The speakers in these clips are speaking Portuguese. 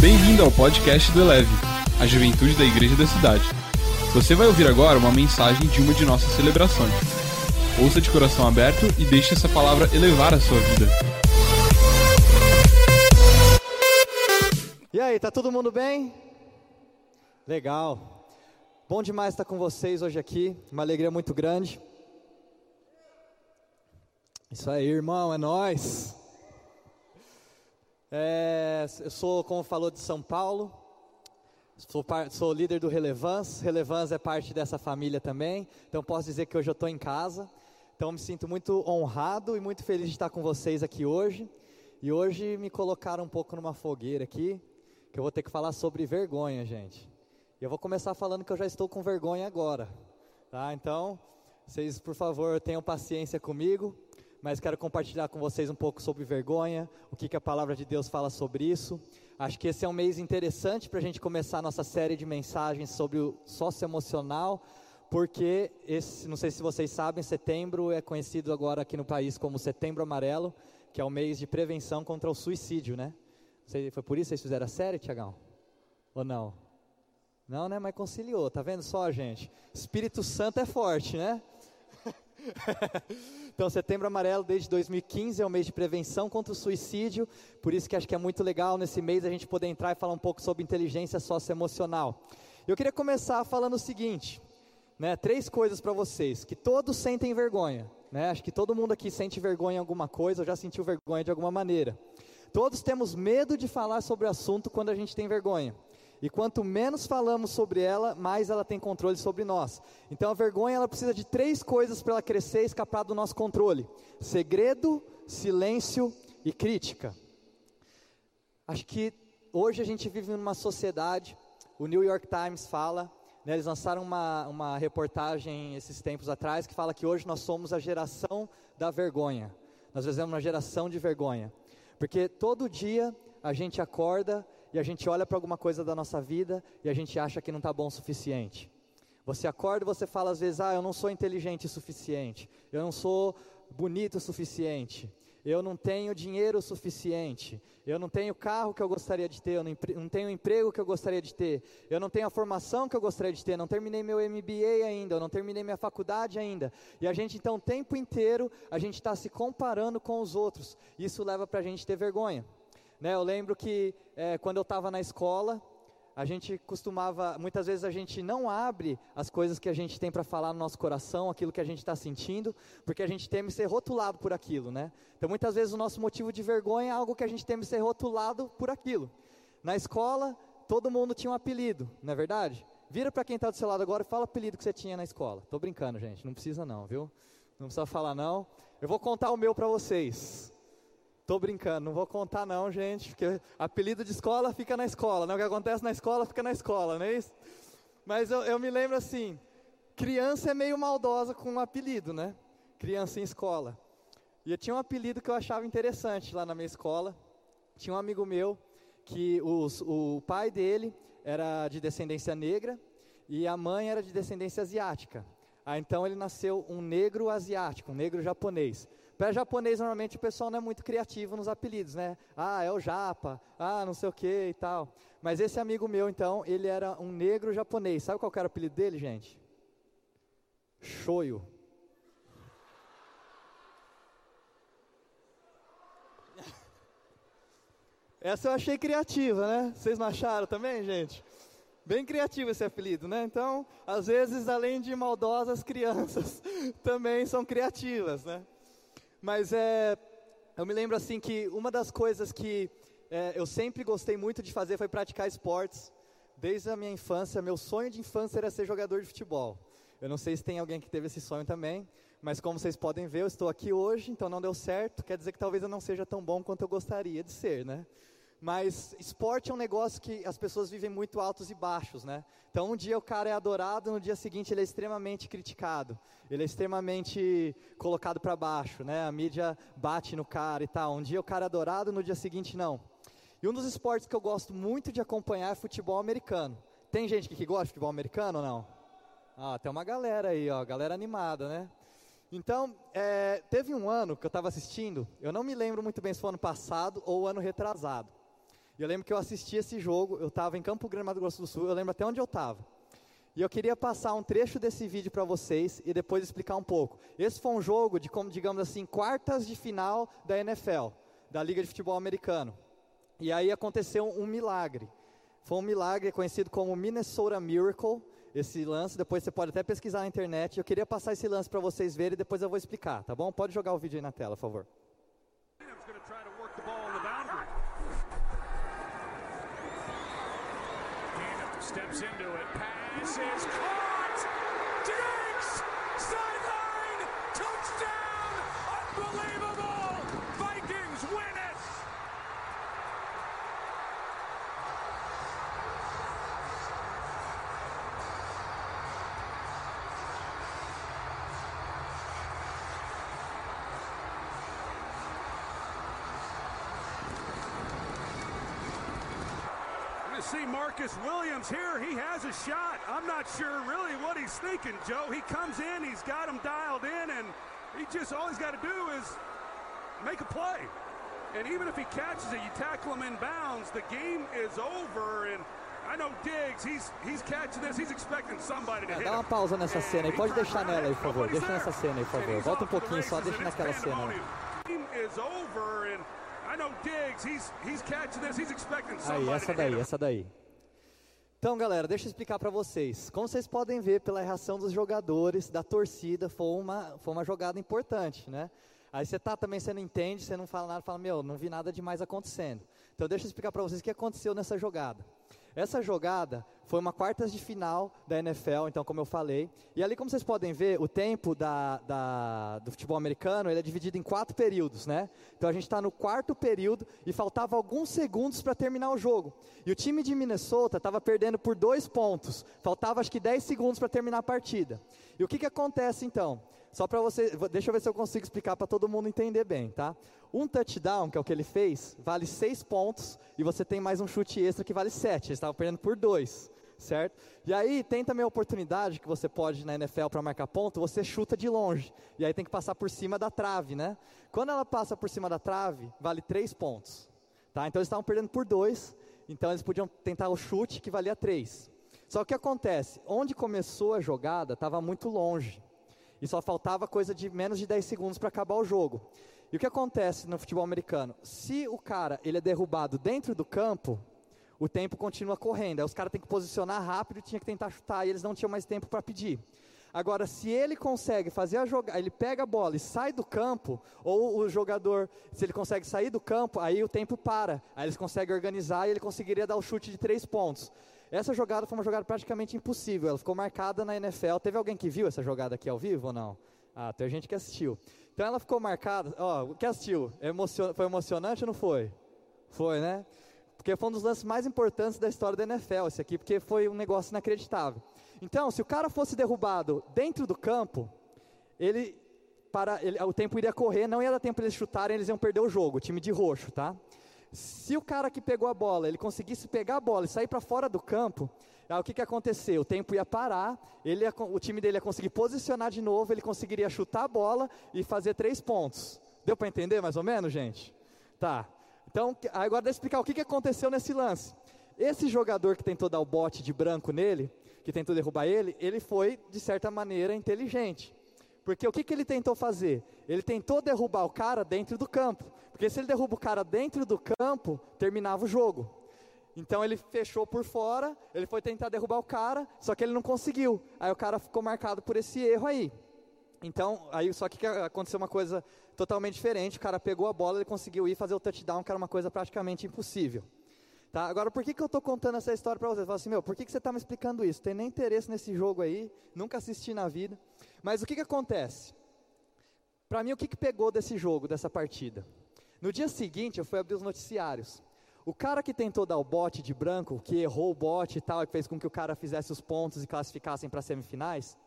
Bem-vindo ao podcast do Eleve, a juventude da igreja da cidade. Você vai ouvir agora uma mensagem de uma de nossas celebrações. Ouça de coração aberto e deixe essa palavra elevar a sua vida. E aí, tá todo mundo bem? Legal. Bom demais estar com vocês hoje aqui, uma alegria muito grande. Isso aí, irmão, é nós. É, eu sou, como falou, de São Paulo. Sou, sou líder do Relevance. Relevance é parte dessa família também. Então posso dizer que hoje eu estou em casa. Então me sinto muito honrado e muito feliz de estar com vocês aqui hoje. E hoje me colocaram um pouco numa fogueira aqui, que eu vou ter que falar sobre vergonha, gente. E eu vou começar falando que eu já estou com vergonha agora. Tá? Então, vocês, por favor, tenham paciência comigo mas quero compartilhar com vocês um pouco sobre vergonha, o que, que a palavra de Deus fala sobre isso. Acho que esse é um mês interessante para a gente começar a nossa série de mensagens sobre o socioemocional, porque esse, não sei se vocês sabem, setembro é conhecido agora aqui no país como Setembro Amarelo, que é o mês de prevenção contra o suicídio, né? Foi por isso que vocês fizeram a série, Tiagão? Ou não? Não, né? Mas conciliou, tá vendo só, gente? Espírito Santo é forte, né? então, Setembro Amarelo, desde 2015, é o mês de prevenção contra o suicídio. Por isso que acho que é muito legal nesse mês a gente poder entrar e falar um pouco sobre inteligência socioemocional. Eu queria começar falando o seguinte, né, três coisas para vocês, que todos sentem vergonha. Né, acho que todo mundo aqui sente vergonha em alguma coisa, ou já sentiu vergonha de alguma maneira. Todos temos medo de falar sobre o assunto quando a gente tem vergonha. E quanto menos falamos sobre ela, mais ela tem controle sobre nós. Então a vergonha ela precisa de três coisas para ela crescer e escapar do nosso controle: segredo, silêncio e crítica. Acho que hoje a gente vive numa sociedade, o New York Times fala, né, eles lançaram uma, uma reportagem esses tempos atrás que fala que hoje nós somos a geração da vergonha. Nós vivemos uma geração de vergonha. Porque todo dia a gente acorda e a gente olha para alguma coisa da nossa vida e a gente acha que não está bom o suficiente. Você acorda e você fala às vezes, ah, eu não sou inteligente o suficiente, eu não sou bonito o suficiente, eu não tenho dinheiro o suficiente, eu não tenho carro que eu gostaria de ter, eu não tenho emprego que eu gostaria de ter, eu não tenho a formação que eu gostaria de ter, não terminei meu MBA ainda, eu não terminei minha faculdade ainda. E a gente então o tempo inteiro a gente está se comparando com os outros. Isso leva para a gente ter vergonha. Né, eu lembro que é, quando eu estava na escola, a gente costumava, muitas vezes a gente não abre as coisas que a gente tem para falar no nosso coração, aquilo que a gente está sentindo, porque a gente teme ser rotulado por aquilo, né? Então muitas vezes o nosso motivo de vergonha é algo que a gente teme ser rotulado por aquilo. Na escola, todo mundo tinha um apelido, não é verdade? Vira para quem está do seu lado agora e fala o apelido que você tinha na escola. Tô brincando, gente, não precisa não, viu? Não precisa falar não. Eu vou contar o meu para vocês. Tô brincando, não vou contar não, gente, porque apelido de escola fica na escola, né? O que acontece na escola fica na escola, não é isso? Mas eu, eu me lembro assim, criança é meio maldosa com um apelido, né? Criança em escola. E eu tinha um apelido que eu achava interessante lá na minha escola. Tinha um amigo meu que os, o pai dele era de descendência negra e a mãe era de descendência asiática. Ah, então ele nasceu um negro asiático, um negro japonês. Para japonês, normalmente, o pessoal não é muito criativo nos apelidos, né? Ah, é o japa, ah, não sei o que e tal. Mas esse amigo meu, então, ele era um negro japonês. Sabe qual era o apelido dele, gente? Shoyo. Essa eu achei criativa, né? Vocês não acharam também, gente? Bem criativo esse apelido, né? Então, às vezes, além de maldosas, crianças também são criativas, né? Mas é, eu me lembro assim que uma das coisas que é, eu sempre gostei muito de fazer foi praticar esportes. Desde a minha infância, meu sonho de infância era ser jogador de futebol. Eu não sei se tem alguém que teve esse sonho também, mas como vocês podem ver, eu estou aqui hoje, então não deu certo. Quer dizer que talvez eu não seja tão bom quanto eu gostaria de ser, né? Mas esporte é um negócio que as pessoas vivem muito altos e baixos, né? Então um dia o cara é adorado, no dia seguinte ele é extremamente criticado. Ele é extremamente colocado para baixo, né? A mídia bate no cara e tal. Um dia o cara é adorado, no dia seguinte não. E um dos esportes que eu gosto muito de acompanhar é futebol americano. Tem gente que gosta de futebol americano ou não? Ah, tem uma galera aí, ó, galera animada, né? Então, é, teve um ano que eu estava assistindo, eu não me lembro muito bem se foi ano passado ou ano retrasado. E eu lembro que eu assisti esse jogo, eu estava em Campo Grande, Mato Grosso do Sul, eu lembro até onde eu estava. E eu queria passar um trecho desse vídeo para vocês e depois explicar um pouco. Esse foi um jogo de, como digamos assim, quartas de final da NFL, da Liga de Futebol Americano. E aí aconteceu um milagre. Foi um milagre conhecido como Minnesota Miracle, esse lance. Depois você pode até pesquisar na internet. Eu queria passar esse lance para vocês verem e depois eu vou explicar, tá bom? Pode jogar o vídeo aí na tela, por favor. Steps into it, pass is caught! Marcus Williams here. He has a shot. I'm not sure really what he's thinking, Joe. He comes in, he's got him dialed in, and he just all he's got to do is make a play. And even if he catches it, you tackle him in bounds, the game is over. And I know Diggs, he's, he's catching this, he's expecting somebody to hit Dá uma pausa nessa cena aí, pode deixar nela aí, por favor. Deixa nessa cena aí, por favor. Volta um pouquinho só, deixa naquela cena. Aí. Aí, essa daí, essa daí. Então, galera, deixa eu explicar para vocês. Como vocês podem ver pela reação dos jogadores, da torcida, foi uma, foi uma jogada importante, né? Aí você tá também, você não entende, você não fala nada, fala, meu, não vi nada demais acontecendo. Então deixa eu explicar para vocês o que aconteceu nessa jogada. Essa jogada foi uma quartas de final da NFL, então como eu falei. E ali, como vocês podem ver, o tempo da, da, do futebol americano ele é dividido em quatro períodos, né? Então a gente está no quarto período e faltava alguns segundos para terminar o jogo. E o time de Minnesota estava perdendo por dois pontos. Faltava acho que 10 segundos para terminar a partida. E o que, que acontece então? Só para você, deixa eu ver se eu consigo explicar para todo mundo entender bem, tá? Um touchdown, que é o que ele fez, vale seis pontos e você tem mais um chute extra que vale sete. Eles estavam perdendo por dois, certo? E aí tem também a oportunidade que você pode na NFL para marcar ponto, você chuta de longe. E aí tem que passar por cima da trave, né? Quando ela passa por cima da trave, vale três pontos. Tá? Então eles estavam perdendo por dois, então eles podiam tentar o chute que valia três. Só que o que acontece? Onde começou a jogada estava muito longe. E só faltava coisa de menos de 10 segundos para acabar o jogo. E o que acontece no futebol americano? Se o cara ele é derrubado dentro do campo, o tempo continua correndo. Aí os caras têm que posicionar rápido tinha que tentar chutar, e eles não tinham mais tempo para pedir. Agora, se ele consegue fazer a jogada, ele pega a bola e sai do campo, ou o jogador, se ele consegue sair do campo, aí o tempo para. Aí eles conseguem organizar e ele conseguiria dar o chute de três pontos. Essa jogada foi uma jogada praticamente impossível. Ela ficou marcada na NFL. Teve alguém que viu essa jogada aqui ao vivo ou não? Ah, tem gente que assistiu. Então ela ficou marcada. Ó, oh, que assistiu? Emocion... Foi emocionante ou não foi? Foi, né? Porque foi um dos lances mais importantes da história da NFL, esse aqui, porque foi um negócio inacreditável. Então, se o cara fosse derrubado dentro do campo, ele, para, ele, o tempo iria correr, não ia dar tempo eles chutarem, eles iam perder o jogo, o time de roxo, tá? Se o cara que pegou a bola, ele conseguisse pegar a bola e sair para fora do campo, aí o que, que aconteceu? O tempo ia parar, ele ia, o time dele ia conseguir posicionar de novo, ele conseguiria chutar a bola e fazer três pontos. Deu para entender mais ou menos, gente? Tá. Então, agora deixa eu explicar o que, que aconteceu nesse lance. Esse jogador que tentou dar o bote de branco nele, que tentou derrubar ele, ele foi, de certa maneira, inteligente. Porque o que, que ele tentou fazer? Ele tentou derrubar o cara dentro do campo. Porque se ele derruba o cara dentro do campo, terminava o jogo. Então ele fechou por fora, ele foi tentar derrubar o cara, só que ele não conseguiu. Aí o cara ficou marcado por esse erro aí. Então, aí só que aconteceu uma coisa totalmente diferente. O cara pegou a bola, ele conseguiu ir fazer o touchdown, que era uma coisa praticamente impossível. Tá? Agora, por que, que eu estou contando essa história para vocês? Fala assim, meu, por que, que você está me explicando isso? Tem nem interesse nesse jogo aí, nunca assisti na vida. Mas o que, que acontece? Para mim, o que, que pegou desse jogo, dessa partida? No dia seguinte, eu fui abrir os noticiários. O cara que tentou dar o bote de branco, que errou o bote e tal, que fez com que o cara fizesse os pontos e classificassem para semifinais,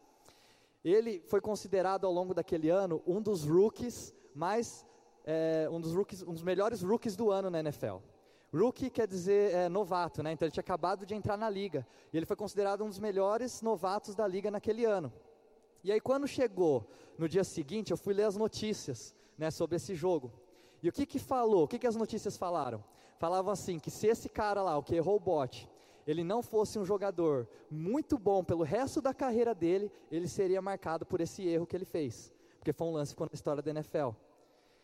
ele foi considerado ao longo daquele ano um dos rookies mais, é, um dos rookies, um dos melhores rookies do ano na NFL. Rookie quer dizer é, novato, né? Então ele tinha acabado de entrar na liga e ele foi considerado um dos melhores novatos da liga naquele ano. E aí quando chegou no dia seguinte, eu fui ler as notícias, né, sobre esse jogo. E o que que falou? O que que as notícias falaram? falavam assim, que se esse cara lá, o que errou o bote, ele não fosse um jogador muito bom pelo resto da carreira dele, ele seria marcado por esse erro que ele fez. Porque foi um lance na história da NFL.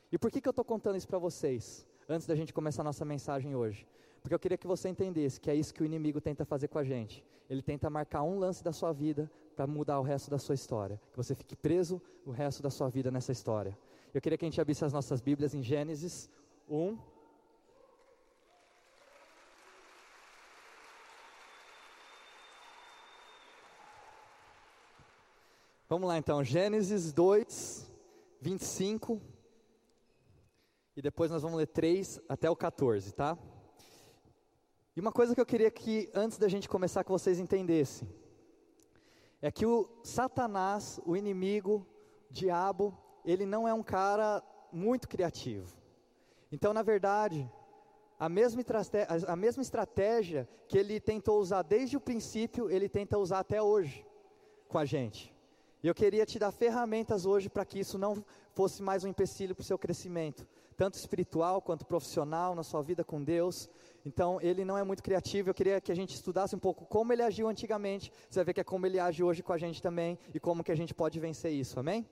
E por que, que eu estou contando isso para vocês? Antes da gente começar a nossa mensagem hoje. Porque eu queria que você entendesse que é isso que o inimigo tenta fazer com a gente. Ele tenta marcar um lance da sua vida para mudar o resto da sua história. Que você fique preso o resto da sua vida nessa história. Eu queria que a gente abrisse as nossas Bíblias em Gênesis 1, Vamos lá então, Gênesis 2, 25. E depois nós vamos ler 3 até o 14, tá? E uma coisa que eu queria que, antes da gente começar, que vocês entendessem. É que o Satanás, o inimigo, o diabo, ele não é um cara muito criativo. Então, na verdade, a mesma, a mesma estratégia que ele tentou usar desde o princípio, ele tenta usar até hoje com a gente. E eu queria te dar ferramentas hoje para que isso não fosse mais um empecilho para o seu crescimento, tanto espiritual quanto profissional, na sua vida com Deus. Então, ele não é muito criativo. Eu queria que a gente estudasse um pouco como ele agiu antigamente. Você vai ver que é como ele age hoje com a gente também e como que a gente pode vencer isso, amém?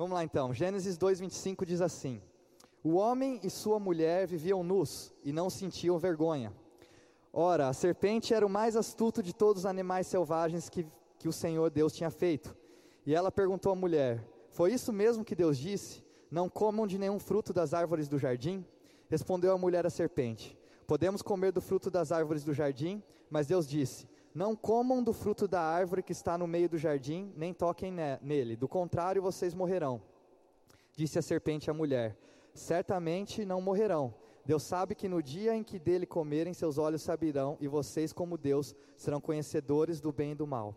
Vamos lá então. Gênesis 2:25 diz assim: O homem e sua mulher viviam nus e não sentiam vergonha. Ora, a serpente era o mais astuto de todos os animais selvagens que, que o Senhor Deus tinha feito. E ela perguntou à mulher: Foi isso mesmo que Deus disse? Não comam de nenhum fruto das árvores do jardim? Respondeu a mulher à serpente: Podemos comer do fruto das árvores do jardim, mas Deus disse: Não comam do fruto da árvore que está no meio do jardim, nem toquem nele, do contrário vocês morrerão. Disse a serpente à mulher: Certamente não morrerão. Deus sabe que no dia em que dele comerem, seus olhos saberão, e vocês, como Deus, serão conhecedores do bem e do mal.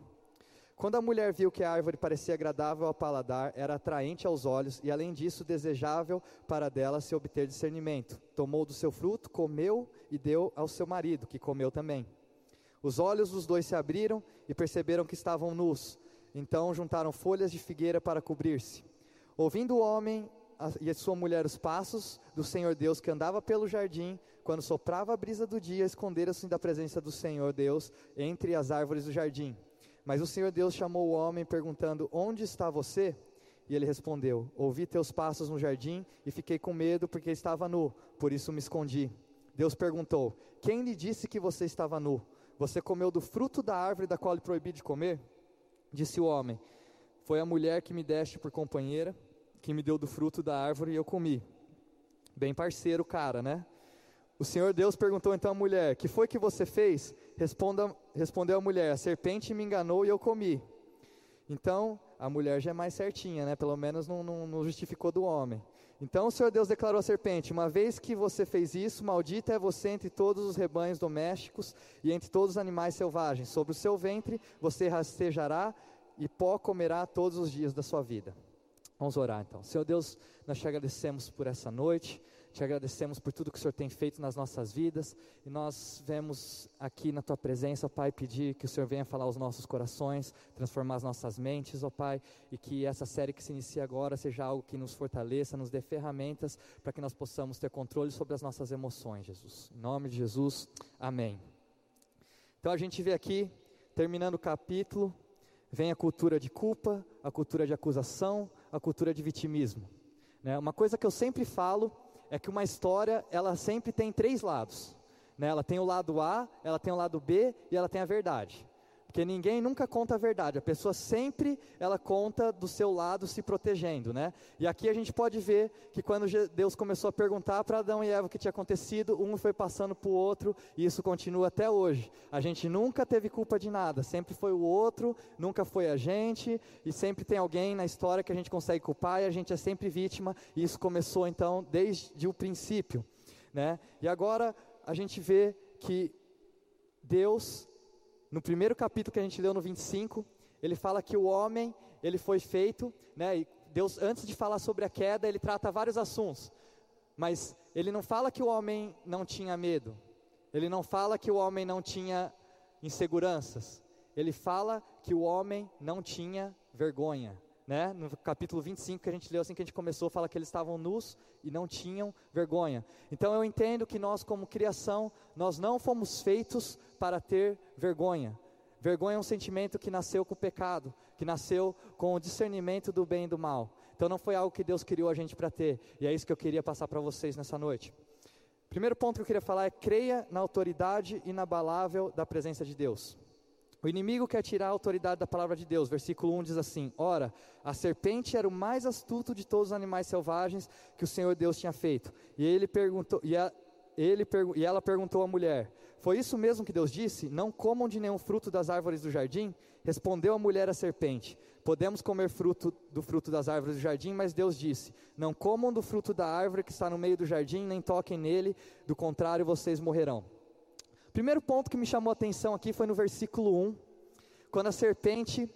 Quando a mulher viu que a árvore parecia agradável ao paladar, era atraente aos olhos e, além disso, desejável para dela se obter discernimento, tomou do seu fruto, comeu e deu ao seu marido, que comeu também. Os olhos dos dois se abriram e perceberam que estavam nus. Então juntaram folhas de figueira para cobrir-se. Ouvindo o homem e a sua mulher os passos do Senhor Deus que andava pelo jardim, quando soprava a brisa do dia, esconderam-se da presença do Senhor Deus entre as árvores do jardim. Mas o Senhor Deus chamou o homem, perguntando: Onde está você? E ele respondeu: Ouvi teus passos no jardim e fiquei com medo porque estava nu, por isso me escondi. Deus perguntou: Quem lhe disse que você estava nu? Você comeu do fruto da árvore da qual lhe proibi de comer? Disse o homem: Foi a mulher que me deste por companheira, que me deu do fruto da árvore e eu comi. Bem parceiro, cara, né? O Senhor Deus perguntou então à mulher: Que foi que você fez? Responda, respondeu a mulher: A serpente me enganou e eu comi. Então, a mulher já é mais certinha, né? Pelo menos não, não, não justificou do homem. Então o Senhor Deus declarou à serpente: Uma vez que você fez isso, maldita é você entre todos os rebanhos domésticos e entre todos os animais selvagens. Sobre o seu ventre você rastejará e pó comerá todos os dias da sua vida. Vamos orar então. Senhor Deus, nós te agradecemos por essa noite. Te agradecemos por tudo que o Senhor tem feito nas nossas vidas e nós vemos aqui na tua presença, ó Pai, pedir que o Senhor venha falar aos nossos corações, transformar as nossas mentes, ó Pai, e que essa série que se inicia agora seja algo que nos fortaleça, nos dê ferramentas para que nós possamos ter controle sobre as nossas emoções, Jesus. Em nome de Jesus, amém. Então a gente vê aqui, terminando o capítulo, vem a cultura de culpa, a cultura de acusação, a cultura de vitimismo. Né? Uma coisa que eu sempre falo é que uma história, ela sempre tem três lados. Né? Ela tem o lado A, ela tem o lado B e ela tem a verdade. Porque ninguém nunca conta a verdade, a pessoa sempre ela conta do seu lado se protegendo, né? E aqui a gente pode ver que quando Deus começou a perguntar para Adão e Eva o que tinha acontecido, um foi passando para o outro e isso continua até hoje. A gente nunca teve culpa de nada, sempre foi o outro, nunca foi a gente e sempre tem alguém na história que a gente consegue culpar e a gente é sempre vítima. E isso começou então desde o princípio, né? E agora a gente vê que Deus no primeiro capítulo que a gente leu no 25, ele fala que o homem, ele foi feito, né, e Deus, antes de falar sobre a queda, ele trata vários assuntos, mas ele não fala que o homem não tinha medo, ele não fala que o homem não tinha inseguranças, ele fala que o homem não tinha vergonha, né? No capítulo 25 que a gente leu assim que a gente começou, fala que eles estavam nus e não tinham vergonha. Então eu entendo que nós como criação, nós não fomos feitos para ter vergonha. Vergonha é um sentimento que nasceu com o pecado, que nasceu com o discernimento do bem e do mal. Então não foi algo que Deus criou a gente para ter. E é isso que eu queria passar para vocês nessa noite. Primeiro ponto que eu queria falar é creia na autoridade inabalável da presença de Deus. O inimigo quer tirar a autoridade da palavra de Deus. Versículo 1 diz assim: Ora, a serpente era o mais astuto de todos os animais selvagens que o Senhor Deus tinha feito. E ele perguntou, e, a, ele, e ela perguntou à mulher: Foi isso mesmo que Deus disse? Não comam de nenhum fruto das árvores do jardim? Respondeu a mulher à serpente: Podemos comer fruto do fruto das árvores do jardim, mas Deus disse: Não comam do fruto da árvore que está no meio do jardim, nem toquem nele, do contrário vocês morrerão. Primeiro ponto que me chamou a atenção aqui foi no versículo 1, quando a serpente,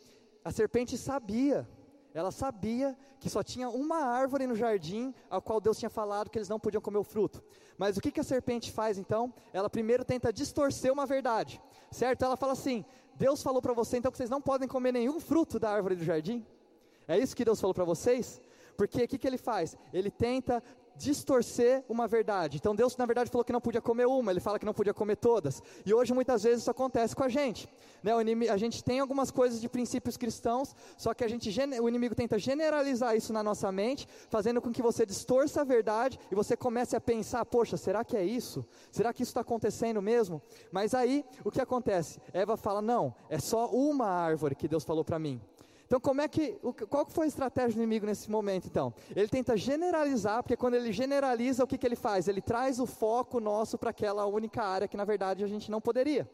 a serpente sabia, ela sabia que só tinha uma árvore no jardim ao qual Deus tinha falado que eles não podiam comer o fruto. Mas o que, que a serpente faz então? Ela primeiro tenta distorcer uma verdade, certo? Ela fala assim: Deus falou para você então que vocês não podem comer nenhum fruto da árvore do jardim? É isso que Deus falou para vocês? Porque o que, que ele faz? Ele tenta distorcer uma verdade. Então Deus, na verdade, falou que não podia comer uma, ele fala que não podia comer todas. E hoje muitas vezes isso acontece com a gente. Né? Inimigo, a gente tem algumas coisas de princípios cristãos, só que a gente, o inimigo tenta generalizar isso na nossa mente, fazendo com que você distorça a verdade e você comece a pensar: poxa, será que é isso? Será que isso está acontecendo mesmo? Mas aí o que acontece? Eva fala: não, é só uma árvore que Deus falou para mim. Então, como é que, qual foi a estratégia do inimigo nesse momento, então? Ele tenta generalizar, porque quando ele generaliza, o que, que ele faz? Ele traz o foco nosso para aquela única área que, na verdade, a gente não poderia.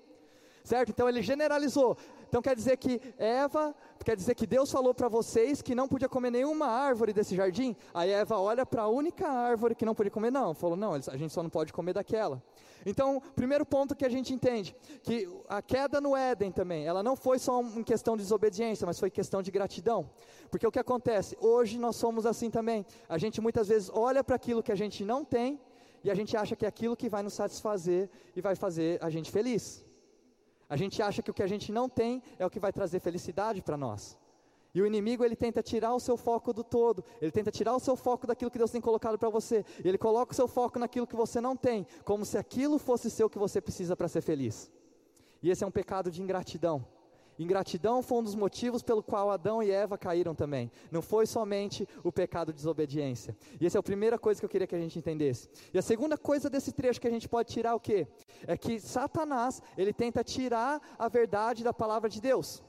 Certo? Então, ele generalizou. Então, quer dizer que Eva, quer dizer que Deus falou para vocês que não podia comer nenhuma árvore desse jardim? Aí Eva olha para a única árvore que não podia comer, não. Falou, não, a gente só não pode comer daquela. Então, primeiro ponto que a gente entende, que a queda no Éden também, ela não foi só em questão de desobediência, mas foi questão de gratidão. Porque o que acontece? Hoje nós somos assim também. A gente muitas vezes olha para aquilo que a gente não tem e a gente acha que é aquilo que vai nos satisfazer e vai fazer a gente feliz. A gente acha que o que a gente não tem é o que vai trazer felicidade para nós. E o inimigo ele tenta tirar o seu foco do todo, ele tenta tirar o seu foco daquilo que Deus tem colocado para você. E ele coloca o seu foco naquilo que você não tem, como se aquilo fosse seu que você precisa para ser feliz. E esse é um pecado de ingratidão. Ingratidão foi um dos motivos pelo qual Adão e Eva caíram também. Não foi somente o pecado de desobediência. E essa é a primeira coisa que eu queria que a gente entendesse. E a segunda coisa desse trecho que a gente pode tirar o quê? É que Satanás, ele tenta tirar a verdade da palavra de Deus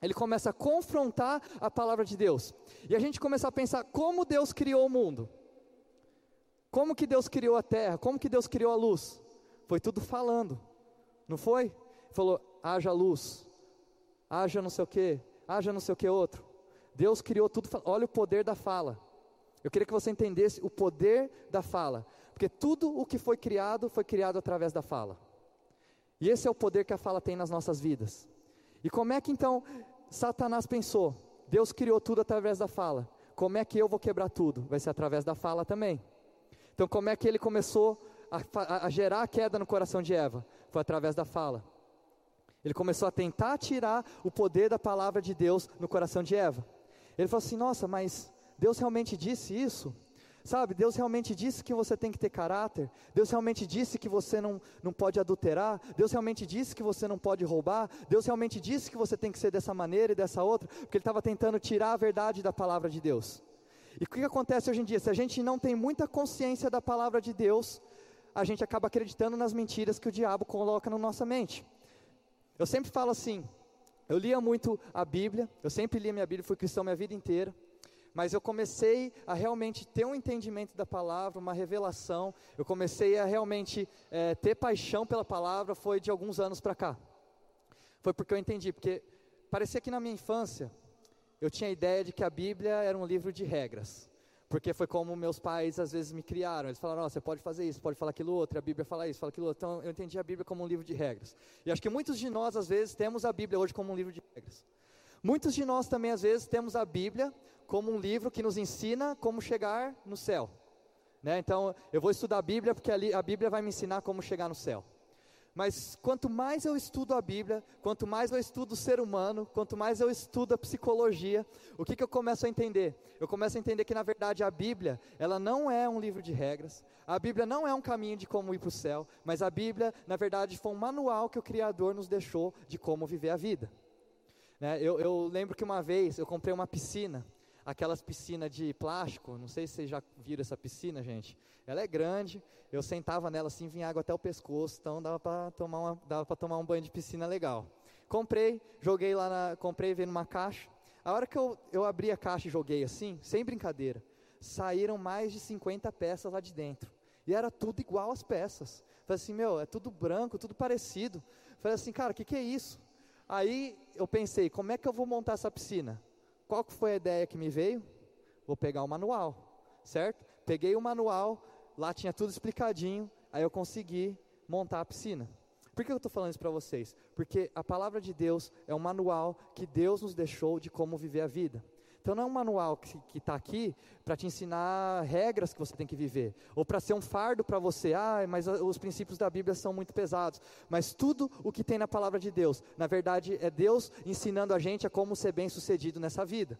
ele começa a confrontar a palavra de Deus. E a gente começa a pensar como Deus criou o mundo. Como que Deus criou a terra? Como que Deus criou a luz? Foi tudo falando. Não foi? Falou: "Haja luz. Haja não sei o que, haja não sei o que outro". Deus criou tudo, olha o poder da fala. Eu queria que você entendesse o poder da fala, porque tudo o que foi criado foi criado através da fala. E esse é o poder que a fala tem nas nossas vidas. E como é que então Satanás pensou? Deus criou tudo através da fala. Como é que eu vou quebrar tudo? Vai ser através da fala também. Então, como é que ele começou a, a gerar a queda no coração de Eva? Foi através da fala. Ele começou a tentar tirar o poder da palavra de Deus no coração de Eva. Ele falou assim: Nossa, mas Deus realmente disse isso? Sabe, Deus realmente disse que você tem que ter caráter, Deus realmente disse que você não, não pode adulterar, Deus realmente disse que você não pode roubar, Deus realmente disse que você tem que ser dessa maneira e dessa outra, porque Ele estava tentando tirar a verdade da palavra de Deus. E o que, acontece hoje em dia? Se a gente não tem muita consciência da palavra de Deus, a gente acaba acreditando nas mentiras que o diabo coloca na nossa mente. Eu sempre falo assim, eu lia muito a Bíblia, eu sempre li a minha Bíblia, fui cristão minha vida inteira mas eu comecei a realmente ter um entendimento da palavra, uma revelação, eu comecei a realmente é, ter paixão pela palavra, foi de alguns anos para cá. Foi porque eu entendi, porque parecia que na minha infância eu tinha a ideia de que a Bíblia era um livro de regras. Porque foi como meus pais às vezes me criaram. Eles falaram: oh, você pode fazer isso, pode falar aquilo outro, a Bíblia fala isso, fala aquilo outro. Então eu entendi a Bíblia como um livro de regras. E acho que muitos de nós às vezes temos a Bíblia hoje como um livro de regras. Muitos de nós também às vezes temos a Bíblia como um livro que nos ensina como chegar no céu. Né? Então, eu vou estudar a Bíblia porque a Bíblia vai me ensinar como chegar no céu. Mas quanto mais eu estudo a Bíblia, quanto mais eu estudo o ser humano, quanto mais eu estudo a psicologia, o que, que eu começo a entender? Eu começo a entender que na verdade a Bíblia, ela não é um livro de regras, a Bíblia não é um caminho de como ir para o céu, mas a Bíblia, na verdade, foi um manual que o Criador nos deixou de como viver a vida. Né? Eu, eu lembro que uma vez eu comprei uma piscina, aquelas piscinas de plástico, não sei se vocês já viram essa piscina, gente. Ela é grande, eu sentava nela assim, vinha água até o pescoço, então dava para tomar, uma, dava tomar um banho de piscina legal. Comprei, joguei lá na. Comprei, veio numa caixa. A hora que eu, eu abri a caixa e joguei assim, sem brincadeira, saíram mais de 50 peças lá de dentro. E era tudo igual as peças. Falei assim, meu, é tudo branco, tudo parecido. Falei assim, cara, o que, que é isso? Aí eu pensei, como é que eu vou montar essa piscina? Qual que foi a ideia que me veio? Vou pegar o manual, certo? Peguei o manual, lá tinha tudo explicadinho, aí eu consegui montar a piscina. Por que eu estou falando isso para vocês? Porque a palavra de Deus é um manual que Deus nos deixou de como viver a vida. Então não é um manual que está aqui para te ensinar regras que você tem que viver, ou para ser um fardo para você, ah, mas os princípios da Bíblia são muito pesados. Mas tudo o que tem na palavra de Deus, na verdade, é Deus ensinando a gente a como ser bem sucedido nessa vida.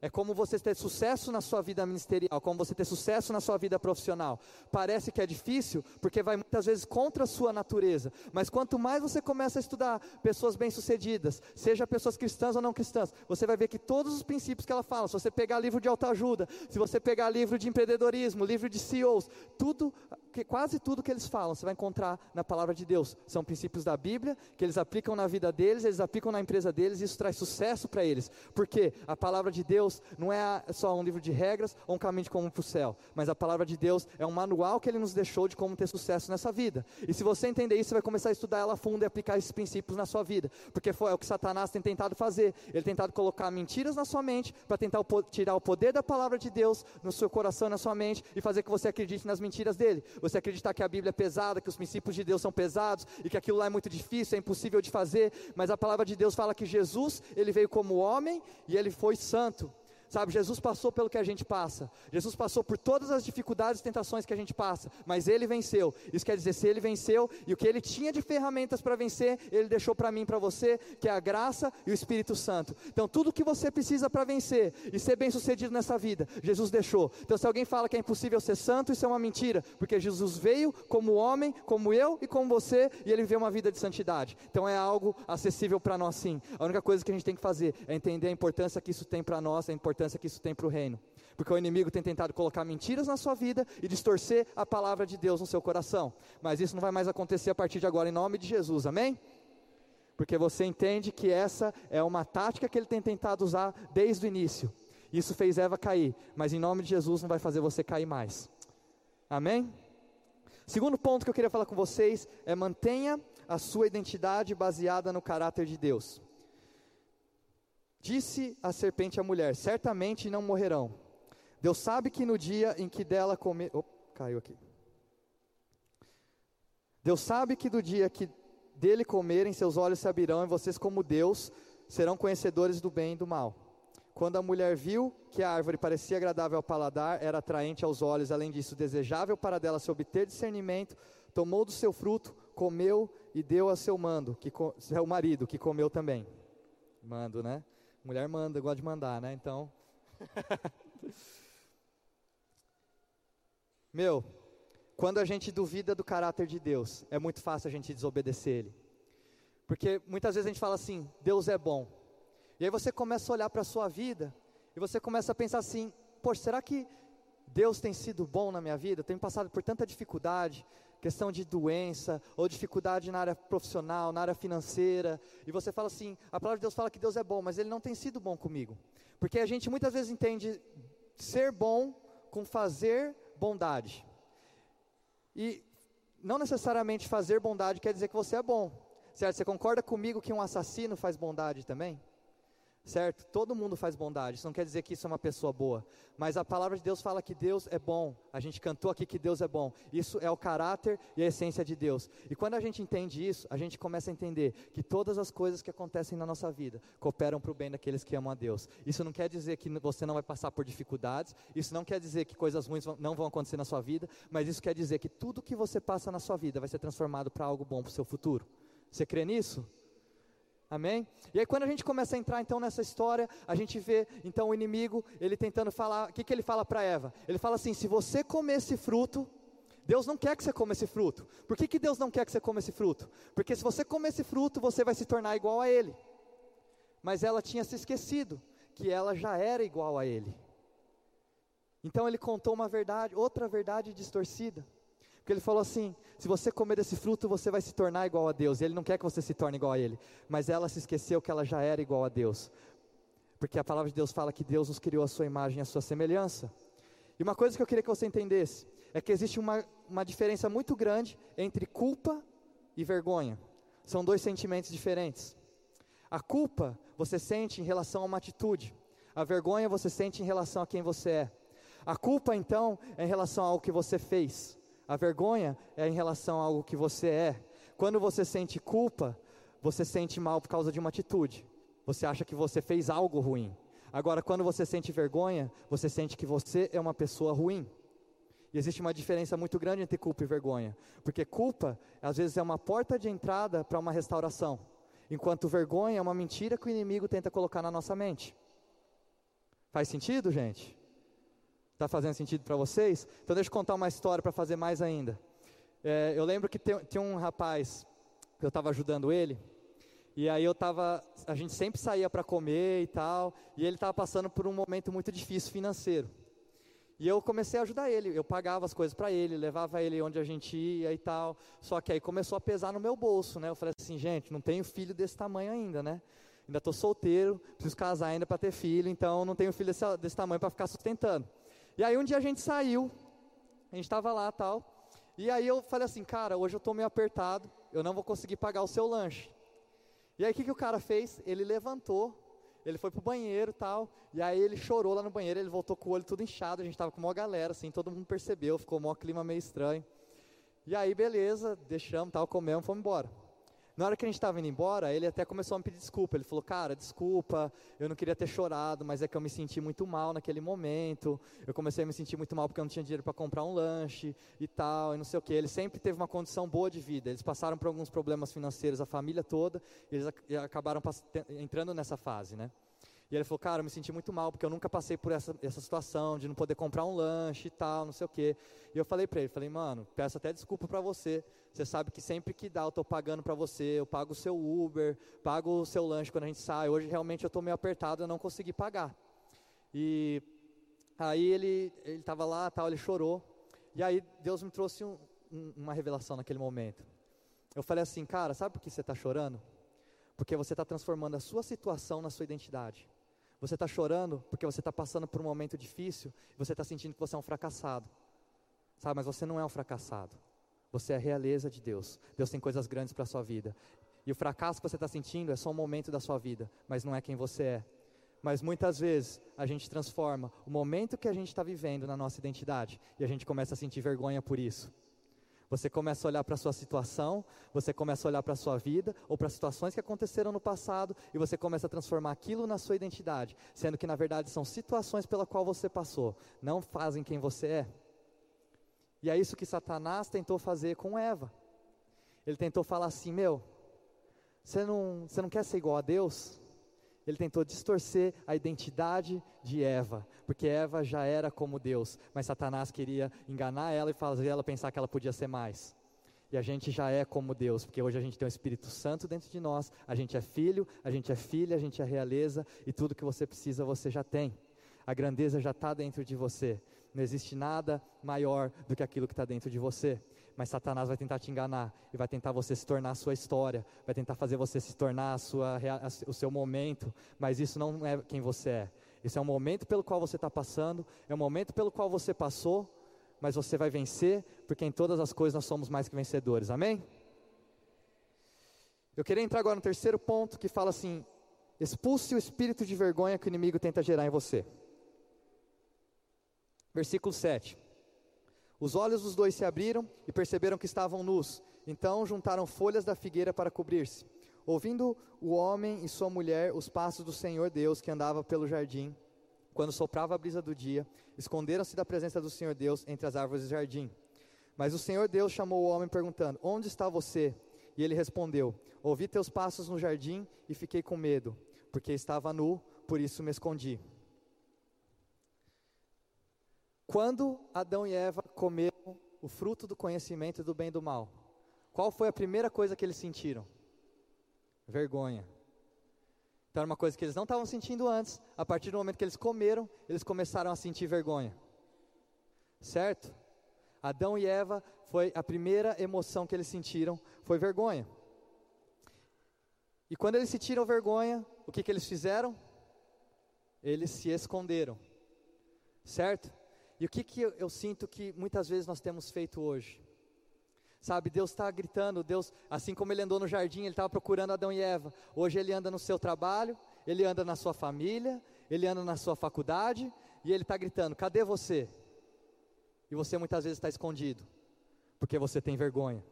É como você ter sucesso na sua vida ministerial, como você ter sucesso na sua vida profissional. Parece que é difícil, porque vai muitas vezes contra a sua natureza. Mas quanto mais você começa a estudar pessoas bem-sucedidas, seja pessoas cristãs ou não cristãs, você vai ver que todos os princípios que ela fala, se você pegar livro de autoajuda, se você pegar livro de empreendedorismo, livro de CEOs, tudo, que, quase tudo que eles falam, você vai encontrar na palavra de Deus. São princípios da Bíblia, que eles aplicam na vida deles, eles aplicam na empresa deles, e isso traz sucesso para eles. Porque a palavra de Deus não é só um livro de regras ou um caminho de como para o céu, mas a palavra de Deus é um manual que Ele nos deixou de como ter sucesso nessa vida. E se você entender isso, você vai começar a estudar ela a fundo e aplicar esses princípios na sua vida, porque foi o que Satanás tem tentado fazer. Ele tem tentado colocar mentiras na sua mente para tentar tirar o poder da palavra de Deus no seu coração, na sua mente e fazer que você acredite nas mentiras dele. Você acreditar que a Bíblia é pesada, que os princípios de Deus são pesados e que aquilo lá é muito difícil, é impossível de fazer, mas a palavra de Deus fala que Jesus, ele veio como homem e ele foi santo. Sabe, Jesus passou pelo que a gente passa. Jesus passou por todas as dificuldades e tentações que a gente passa, mas ele venceu. Isso quer dizer, se ele venceu e o que ele tinha de ferramentas para vencer, ele deixou para mim, para você, que é a graça e o Espírito Santo. Então, tudo que você precisa para vencer e ser bem-sucedido nessa vida, Jesus deixou. Então, se alguém fala que é impossível ser santo, isso é uma mentira, porque Jesus veio como homem, como eu e como você, e ele viveu uma vida de santidade. Então, é algo acessível para nós sim. A única coisa que a gente tem que fazer é entender a importância que isso tem para nós, a importância importância que isso tem para o reino. Porque o inimigo tem tentado colocar mentiras na sua vida e distorcer a palavra de Deus no seu coração. Mas isso não vai mais acontecer a partir de agora, em nome de Jesus, amém? Porque você entende que essa é uma tática que ele tem tentado usar desde o início. Isso fez Eva cair, mas em nome de Jesus não vai fazer você cair mais. Amém? Segundo ponto que eu queria falar com vocês é mantenha a sua identidade baseada no caráter de Deus. Disse a serpente à mulher: Certamente não morrerão. Deus sabe que no dia em que dela comer. Oh, caiu aqui. Deus sabe que do dia que dele comerem, seus olhos se abrirão e vocês, como Deus, serão conhecedores do bem e do mal. Quando a mulher viu que a árvore parecia agradável ao paladar, era atraente aos olhos, além disso, desejável para dela se obter discernimento, tomou do seu fruto, comeu e deu a seu mando, que seu marido, que comeu também. Mando, né? Mulher manda, gosta de mandar, né? Então. Meu, quando a gente duvida do caráter de Deus, é muito fácil a gente desobedecer Ele. Porque muitas vezes a gente fala assim: Deus é bom. E aí você começa a olhar para a sua vida e você começa a pensar assim: poxa, será que Deus tem sido bom na minha vida? Eu tenho passado por tanta dificuldade, questão de doença, ou dificuldade na área profissional, na área financeira, e você fala assim: a palavra de Deus fala que Deus é bom, mas Ele não tem sido bom comigo. Porque a gente muitas vezes entende ser bom com fazer bondade. E não necessariamente fazer bondade quer dizer que você é bom. Certo? Você concorda comigo que um assassino faz bondade também? Certo? Todo mundo faz bondade, isso não quer dizer que isso é uma pessoa boa, mas a palavra de Deus fala que Deus é bom, a gente cantou aqui que Deus é bom, isso é o caráter e a essência de Deus, e quando a gente entende isso, a gente começa a entender que todas as coisas que acontecem na nossa vida cooperam para o bem daqueles que amam a Deus, isso não quer dizer que você não vai passar por dificuldades, isso não quer dizer que coisas ruins não vão acontecer na sua vida, mas isso quer dizer que tudo que você passa na sua vida vai ser transformado para algo bom para o seu futuro, você crê nisso? Amém? E aí quando a gente começa a entrar então nessa história, a gente vê então o inimigo, ele tentando falar, o que, que ele fala para Eva? Ele fala assim: se você comer esse fruto, Deus não quer que você coma esse fruto. Por que, que Deus não quer que você coma esse fruto? Porque se você comer esse fruto, você vai se tornar igual a Ele. Mas ela tinha se esquecido que ela já era igual a Ele. Então ele contou uma verdade, outra verdade distorcida. Porque ele falou assim: se você comer desse fruto, você vai se tornar igual a Deus. E ele não quer que você se torne igual a ele. Mas ela se esqueceu que ela já era igual a Deus. Porque a palavra de Deus fala que Deus nos criou a sua imagem e a sua semelhança. E uma coisa que eu queria que você entendesse é que existe uma, uma diferença muito grande entre culpa e vergonha. São dois sentimentos diferentes. A culpa você sente em relação a uma atitude. A vergonha você sente em relação a quem você é. A culpa, então, é em relação ao que você fez. A vergonha é em relação a algo que você é. Quando você sente culpa, você sente mal por causa de uma atitude. Você acha que você fez algo ruim. Agora, quando você sente vergonha, você sente que você é uma pessoa ruim. E existe uma diferença muito grande entre culpa e vergonha. Porque culpa, às vezes, é uma porta de entrada para uma restauração. Enquanto vergonha é uma mentira que o inimigo tenta colocar na nossa mente. Faz sentido, gente? Está fazendo sentido para vocês? Então deixa eu contar uma história para fazer mais ainda. É, eu lembro que tinha um rapaz que eu estava ajudando ele, e aí eu estava, a gente sempre saía para comer e tal, e ele estava passando por um momento muito difícil financeiro. E eu comecei a ajudar ele, eu pagava as coisas para ele, levava ele onde a gente ia e tal. Só que aí começou a pesar no meu bolso, né? Eu falei assim, gente, não tenho filho desse tamanho ainda, né? Ainda estou solteiro, preciso casar ainda para ter filho, então não tenho filho desse, desse tamanho para ficar sustentando. E aí um dia a gente saiu, a gente estava lá tal, e aí eu falei assim, cara, hoje eu estou meio apertado, eu não vou conseguir pagar o seu lanche. E aí o que, que o cara fez? Ele levantou, ele foi pro banheiro tal, e aí ele chorou lá no banheiro, ele voltou com o olho tudo inchado, a gente estava com uma galera, assim, todo mundo percebeu, ficou um clima meio estranho. E aí, beleza, deixamos, tal, comemos, fomos embora. Na hora que a gente estava indo embora, ele até começou a me pedir desculpa. Ele falou, cara, desculpa, eu não queria ter chorado, mas é que eu me senti muito mal naquele momento. Eu comecei a me sentir muito mal porque eu não tinha dinheiro para comprar um lanche e tal, e não sei o que. Ele sempre teve uma condição boa de vida. Eles passaram por alguns problemas financeiros, a família toda, e eles acabaram entrando nessa fase, né? E ele falou, cara, eu me senti muito mal, porque eu nunca passei por essa, essa situação de não poder comprar um lanche e tal, não sei o quê. E eu falei para ele, falei, mano, peço até desculpa para você. Você sabe que sempre que dá, eu estou pagando para você, eu pago o seu Uber, pago o seu lanche quando a gente sai. Hoje realmente eu estou meio apertado, eu não consegui pagar. E aí ele estava lá, tal, ele chorou. E aí Deus me trouxe um, um, uma revelação naquele momento. Eu falei assim, cara, sabe por que você está chorando? Porque você está transformando a sua situação na sua identidade. Você está chorando porque você está passando por um momento difícil você está sentindo que você é um fracassado. Sabe, mas você não é um fracassado. Você é a realeza de Deus. Deus tem coisas grandes para a sua vida. E o fracasso que você está sentindo é só um momento da sua vida, mas não é quem você é. Mas muitas vezes a gente transforma o momento que a gente está vivendo na nossa identidade e a gente começa a sentir vergonha por isso. Você começa a olhar para a sua situação, você começa a olhar para a sua vida, ou para situações que aconteceram no passado, e você começa a transformar aquilo na sua identidade, sendo que na verdade são situações pela qual você passou, não fazem quem você é. E é isso que Satanás tentou fazer com Eva. Ele tentou falar assim: meu, você não, você não quer ser igual a Deus? Ele tentou distorcer a identidade de Eva, porque Eva já era como Deus, mas Satanás queria enganar ela e fazer ela pensar que ela podia ser mais. E a gente já é como Deus, porque hoje a gente tem o Espírito Santo dentro de nós, a gente é filho, a gente é filha, a gente é realeza, e tudo que você precisa você já tem. A grandeza já está dentro de você. Não existe nada maior do que aquilo que está dentro de você mas Satanás vai tentar te enganar e vai tentar você se tornar a sua história, vai tentar fazer você se tornar a sua, o seu momento, mas isso não é quem você é. Isso é um momento pelo qual você está passando, é um momento pelo qual você passou, mas você vai vencer, porque em todas as coisas nós somos mais que vencedores, amém? Eu queria entrar agora no terceiro ponto que fala assim: Expulse o espírito de vergonha que o inimigo tenta gerar em você. Versículo 7. Os olhos dos dois se abriram e perceberam que estavam nus. Então juntaram folhas da figueira para cobrir-se. Ouvindo o homem e sua mulher os passos do Senhor Deus que andava pelo jardim, quando soprava a brisa do dia, esconderam-se da presença do Senhor Deus entre as árvores do jardim. Mas o Senhor Deus chamou o homem perguntando: Onde está você? E ele respondeu: Ouvi teus passos no jardim e fiquei com medo, porque estava nu, por isso me escondi. Quando Adão e Eva comeram o fruto do conhecimento do bem e do mal, qual foi a primeira coisa que eles sentiram? Vergonha. Então era uma coisa que eles não estavam sentindo antes. A partir do momento que eles comeram, eles começaram a sentir vergonha. Certo? Adão e Eva foi a primeira emoção que eles sentiram foi vergonha. E quando eles sentiram vergonha, o que, que eles fizeram? Eles se esconderam. Certo? E o que, que eu, eu sinto que muitas vezes nós temos feito hoje? Sabe, Deus está gritando, Deus, assim como ele andou no jardim, ele estava procurando Adão e Eva. Hoje ele anda no seu trabalho, ele anda na sua família, ele anda na sua faculdade, e ele está gritando: cadê você? E você muitas vezes está escondido, porque você tem vergonha,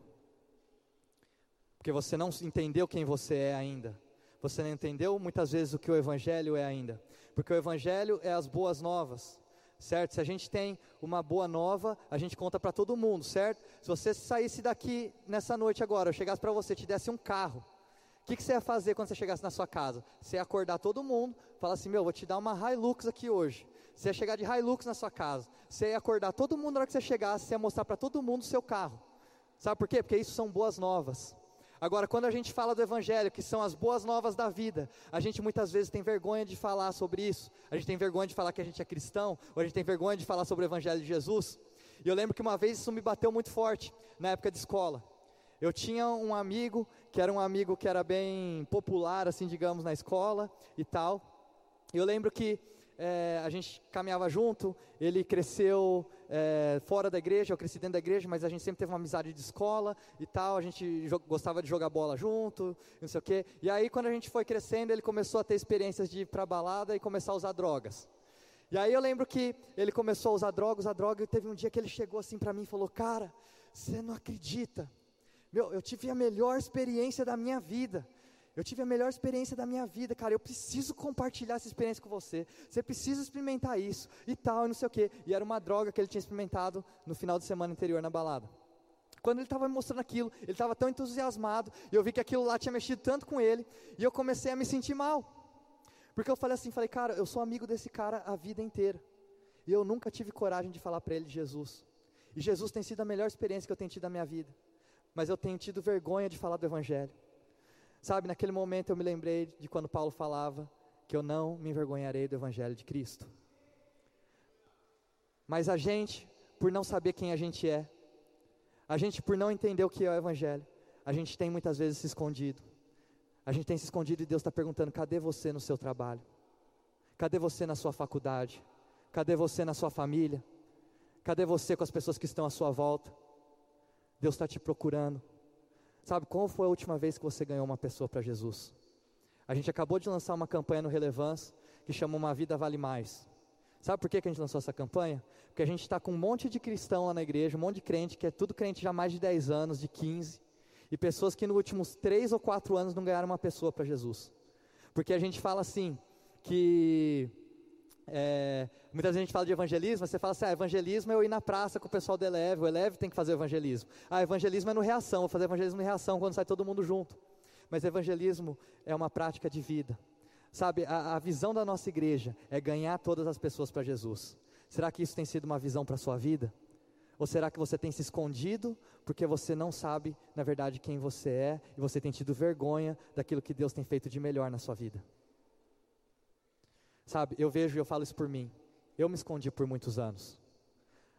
porque você não entendeu quem você é ainda, você não entendeu muitas vezes o que o Evangelho é ainda, porque o Evangelho é as boas novas certo? Se a gente tem uma boa nova, a gente conta para todo mundo, certo? Se você saísse daqui nessa noite agora, eu chegasse para você, te desse um carro, o que, que, você ia fazer quando você chegasse na sua casa? Você ia acordar todo mundo, falar assim, meu, vou te dar uma Hilux aqui hoje. Você ia chegar de Hilux na sua casa. Você ia acordar todo mundo na hora que você chegasse, você ia mostrar para todo mundo o seu carro. Sabe por quê? Porque isso são boas novas. Agora, quando a gente fala do Evangelho, que são as boas novas da vida, a gente muitas vezes tem vergonha de falar sobre isso, a gente tem vergonha de falar que a gente é cristão, ou a gente tem vergonha de falar sobre o Evangelho de Jesus. E eu lembro que uma vez isso me bateu muito forte, na época de escola. Eu tinha um amigo, que era um amigo que era bem popular, assim, digamos, na escola e tal. E eu lembro que é, a gente caminhava junto, ele cresceu é, fora da igreja, eu cresci dentro da igreja, mas a gente sempre teve uma amizade de escola e tal, a gente gostava de jogar bola junto, não sei o quê. E aí quando a gente foi crescendo, ele começou a ter experiências de ir para balada e começar a usar drogas. E aí eu lembro que ele começou a usar drogas, usar droga, e teve um dia que ele chegou assim para mim e falou: "Cara, você não acredita. Meu, eu tive a melhor experiência da minha vida. Eu tive a melhor experiência da minha vida, cara. Eu preciso compartilhar essa experiência com você. Você precisa experimentar isso e tal, e não sei o quê. E era uma droga que ele tinha experimentado no final de semana anterior na balada. Quando ele estava me mostrando aquilo, ele estava tão entusiasmado, e eu vi que aquilo lá tinha mexido tanto com ele, e eu comecei a me sentir mal. Porque eu falei assim, falei, cara, eu sou amigo desse cara a vida inteira. E eu nunca tive coragem de falar para ele de Jesus. E Jesus tem sido a melhor experiência que eu tenho tido na minha vida. Mas eu tenho tido vergonha de falar do Evangelho. Sabe, naquele momento eu me lembrei de quando Paulo falava que eu não me envergonharei do Evangelho de Cristo. Mas a gente, por não saber quem a gente é, a gente, por não entender o que é o Evangelho, a gente tem muitas vezes se escondido. A gente tem se escondido e Deus está perguntando: cadê você no seu trabalho? Cadê você na sua faculdade? Cadê você na sua família? Cadê você com as pessoas que estão à sua volta? Deus está te procurando. Sabe, qual foi a última vez que você ganhou uma pessoa para Jesus? A gente acabou de lançar uma campanha no Relevância que chama Uma Vida Vale Mais. Sabe por que, a gente lançou essa campanha? Porque a gente está com um monte de cristão lá na igreja, um monte de crente, que é tudo crente já há mais de 10 anos, de 15, e pessoas que nos últimos 3 ou 4 anos não ganharam uma pessoa para Jesus. Porque a gente fala assim, que é, muita gente fala de evangelismo, você fala assim, ah, evangelismo é eu ir na praça com o pessoal do Eleve, o Eleve tem que fazer evangelismo. Ah, evangelismo é no reação, vou fazer evangelismo no reação quando sai todo mundo junto. Mas evangelismo é uma prática de vida. Sabe, a, a visão da nossa igreja é ganhar todas as pessoas para Jesus. Será que isso tem sido uma visão para a sua vida? Ou será que você tem se escondido porque você não sabe, na verdade, quem você é e você tem tido vergonha daquilo que Deus tem feito de melhor na sua vida? Sabe, eu vejo e eu falo isso por mim. Eu me escondi por muitos anos.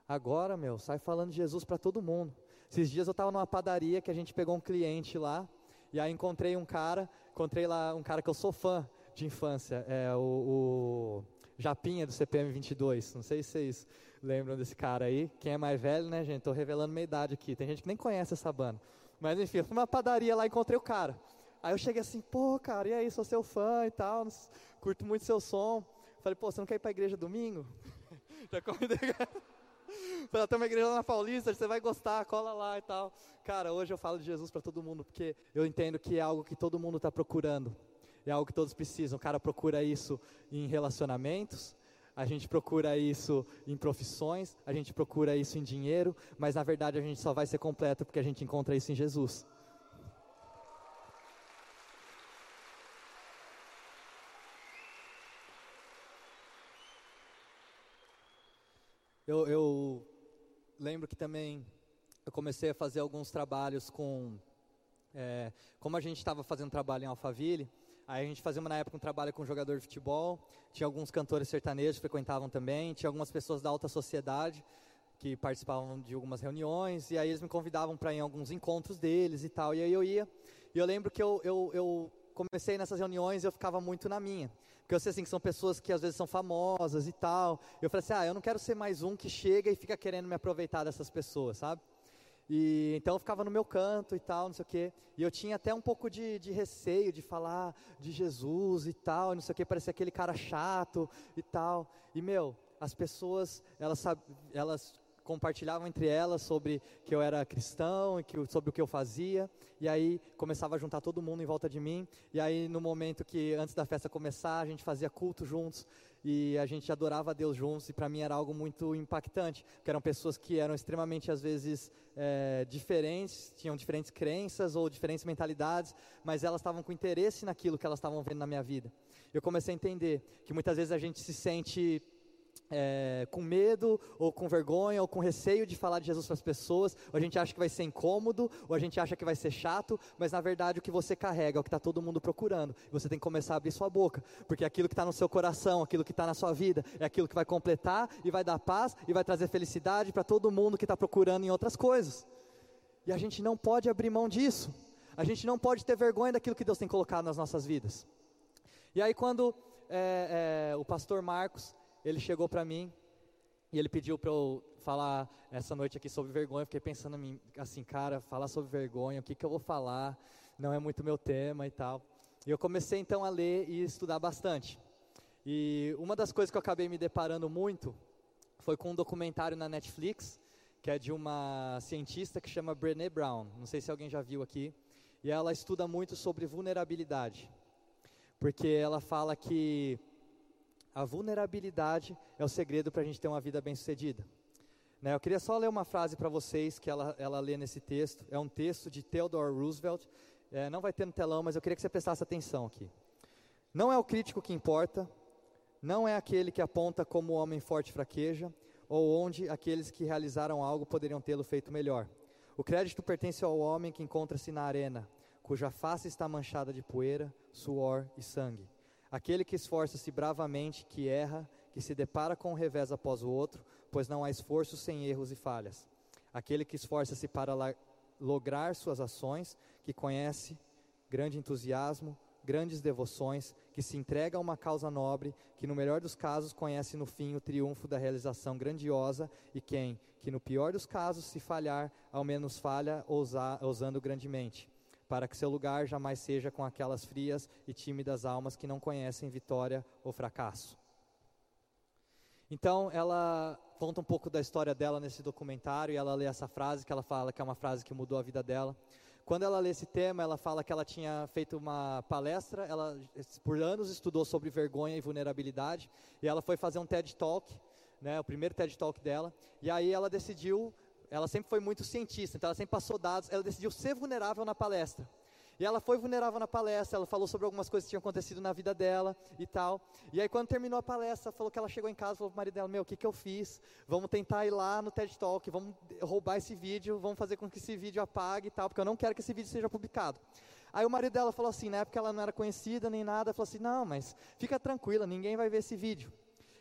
Agora, meu, sai falando de Jesus para todo mundo. Esses dias eu estava numa padaria que a gente pegou um cliente lá, e aí encontrei um cara, encontrei lá um cara que eu sou fã de infância, é o, o Japinha do CPM 22. Não sei se vocês lembram desse cara aí. Quem é mais velho, né, gente? Estou revelando minha idade aqui. Tem gente que nem conhece essa banda. Mas enfim, eu fui numa padaria lá e encontrei o cara. Aí eu cheguei assim, pô, cara, e aí, sou seu fã e tal, curto muito seu som. Falei, pô, você não quer ir pra igreja domingo? Já convidei. Falei, tem uma igreja lá na Paulista, você vai gostar, cola lá e tal. Cara, hoje eu falo de Jesus para todo mundo, porque eu entendo que é algo que todo mundo está procurando. É algo que todos precisam. O cara procura isso em relacionamentos, a gente procura isso em profissões, a gente procura isso em dinheiro, mas na verdade a gente só vai ser completo porque a gente encontra isso em Jesus. Eu, eu, lembro que também eu comecei a fazer alguns trabalhos com. É, como a gente estava fazendo trabalho em Alphaville, Aí a gente fazia na época um trabalho com um jogador de futebol, tinha alguns cantores sertanejos que frequentavam também, tinha algumas pessoas da alta sociedade que participavam de algumas reuniões, e aí eles me convidavam para ir em alguns encontros deles e tal, e aí eu ia, e eu lembro que eu, eu, eu comecei nessas reuniões eu ficava muito na minha, porque eu sei assim que são pessoas que às vezes são famosas e tal, eu falei assim, ah, eu não quero ser mais um que chega e fica querendo me aproveitar dessas pessoas, sabe? E então eu ficava no meu canto e tal, não sei o quê. E eu tinha até um pouco de, de receio de falar de Jesus e tal, não sei o quê, parecia aquele cara chato e tal. E meu, as pessoas, elas, elas compartilhavam entre elas sobre que eu era cristão e que, sobre o que eu fazia. E aí começava a juntar todo mundo em volta de mim. E aí no momento que antes da festa começar, a gente fazia culto juntos e a gente adorava a Deus juntos, e para mim era algo muito impactante, porque eram pessoas que eram extremamente, às vezes, é, diferentes, tinham diferentes crenças ou diferentes mentalidades, mas elas estavam com interesse naquilo que elas estavam vendo na minha vida. Eu comecei a entender que muitas vezes a gente se sente é, com medo, ou com vergonha, ou com receio de falar de Jesus para as pessoas, ou a gente acha que vai ser incômodo, ou a gente acha que vai ser chato, mas na verdade o que você carrega é o que está todo mundo procurando. Você tem que começar a abrir sua boca, porque aquilo que está no seu coração, aquilo que está na sua vida, é aquilo que vai completar e vai dar paz e vai trazer felicidade para todo mundo que está procurando em outras coisas. E a gente não pode abrir mão disso. A gente não pode ter vergonha daquilo que Deus tem colocado nas nossas vidas. E aí quando é, é, o pastor Marcos ele chegou para mim e ele pediu para eu falar essa noite aqui sobre vergonha. Eu fiquei pensando assim, cara, falar sobre vergonha, o que, que eu vou falar? Não é muito meu tema e tal. E eu comecei então a ler e estudar bastante. E uma das coisas que eu acabei me deparando muito foi com um documentário na Netflix, que é de uma cientista que chama Brené Brown. Não sei se alguém já viu aqui. E ela estuda muito sobre vulnerabilidade. Porque ela fala que a vulnerabilidade é o segredo para a gente ter uma vida bem-sucedida. Né, eu queria só ler uma frase para vocês que ela, ela lê nesse texto. É um texto de Theodore Roosevelt. É, não vai ter no telão, mas eu queria que você prestasse atenção aqui. Não é o crítico que importa, não é aquele que aponta como o homem forte fraqueja, ou onde aqueles que realizaram algo poderiam tê-lo feito melhor. O crédito pertence ao homem que encontra-se na arena, cuja face está manchada de poeira, suor e sangue. Aquele que esforça-se bravamente, que erra, que se depara com um revés após o outro, pois não há esforço sem erros e falhas. Aquele que esforça-se para lograr suas ações, que conhece grande entusiasmo, grandes devoções, que se entrega a uma causa nobre, que no melhor dos casos conhece no fim o triunfo da realização grandiosa, e quem, que no pior dos casos, se falhar, ao menos falha ousando grandemente para que seu lugar jamais seja com aquelas frias e tímidas almas que não conhecem vitória ou fracasso. Então, ela conta um pouco da história dela nesse documentário e ela lê essa frase que ela fala que é uma frase que mudou a vida dela. Quando ela lê esse tema, ela fala que ela tinha feito uma palestra, ela por anos estudou sobre vergonha e vulnerabilidade, e ela foi fazer um TED Talk, né, o primeiro TED Talk dela, e aí ela decidiu ela sempre foi muito cientista, então ela sempre passou dados, ela decidiu ser vulnerável na palestra. E ela foi vulnerável na palestra, ela falou sobre algumas coisas que tinham acontecido na vida dela e tal. E aí quando terminou a palestra, falou que ela chegou em casa falou pro marido dela, meu, o que, que eu fiz? Vamos tentar ir lá no TED Talk, vamos roubar esse vídeo, vamos fazer com que esse vídeo apague e tal, porque eu não quero que esse vídeo seja publicado. Aí o marido dela falou assim, na época ela não era conhecida nem nada, falou assim, não, mas fica tranquila, ninguém vai ver esse vídeo.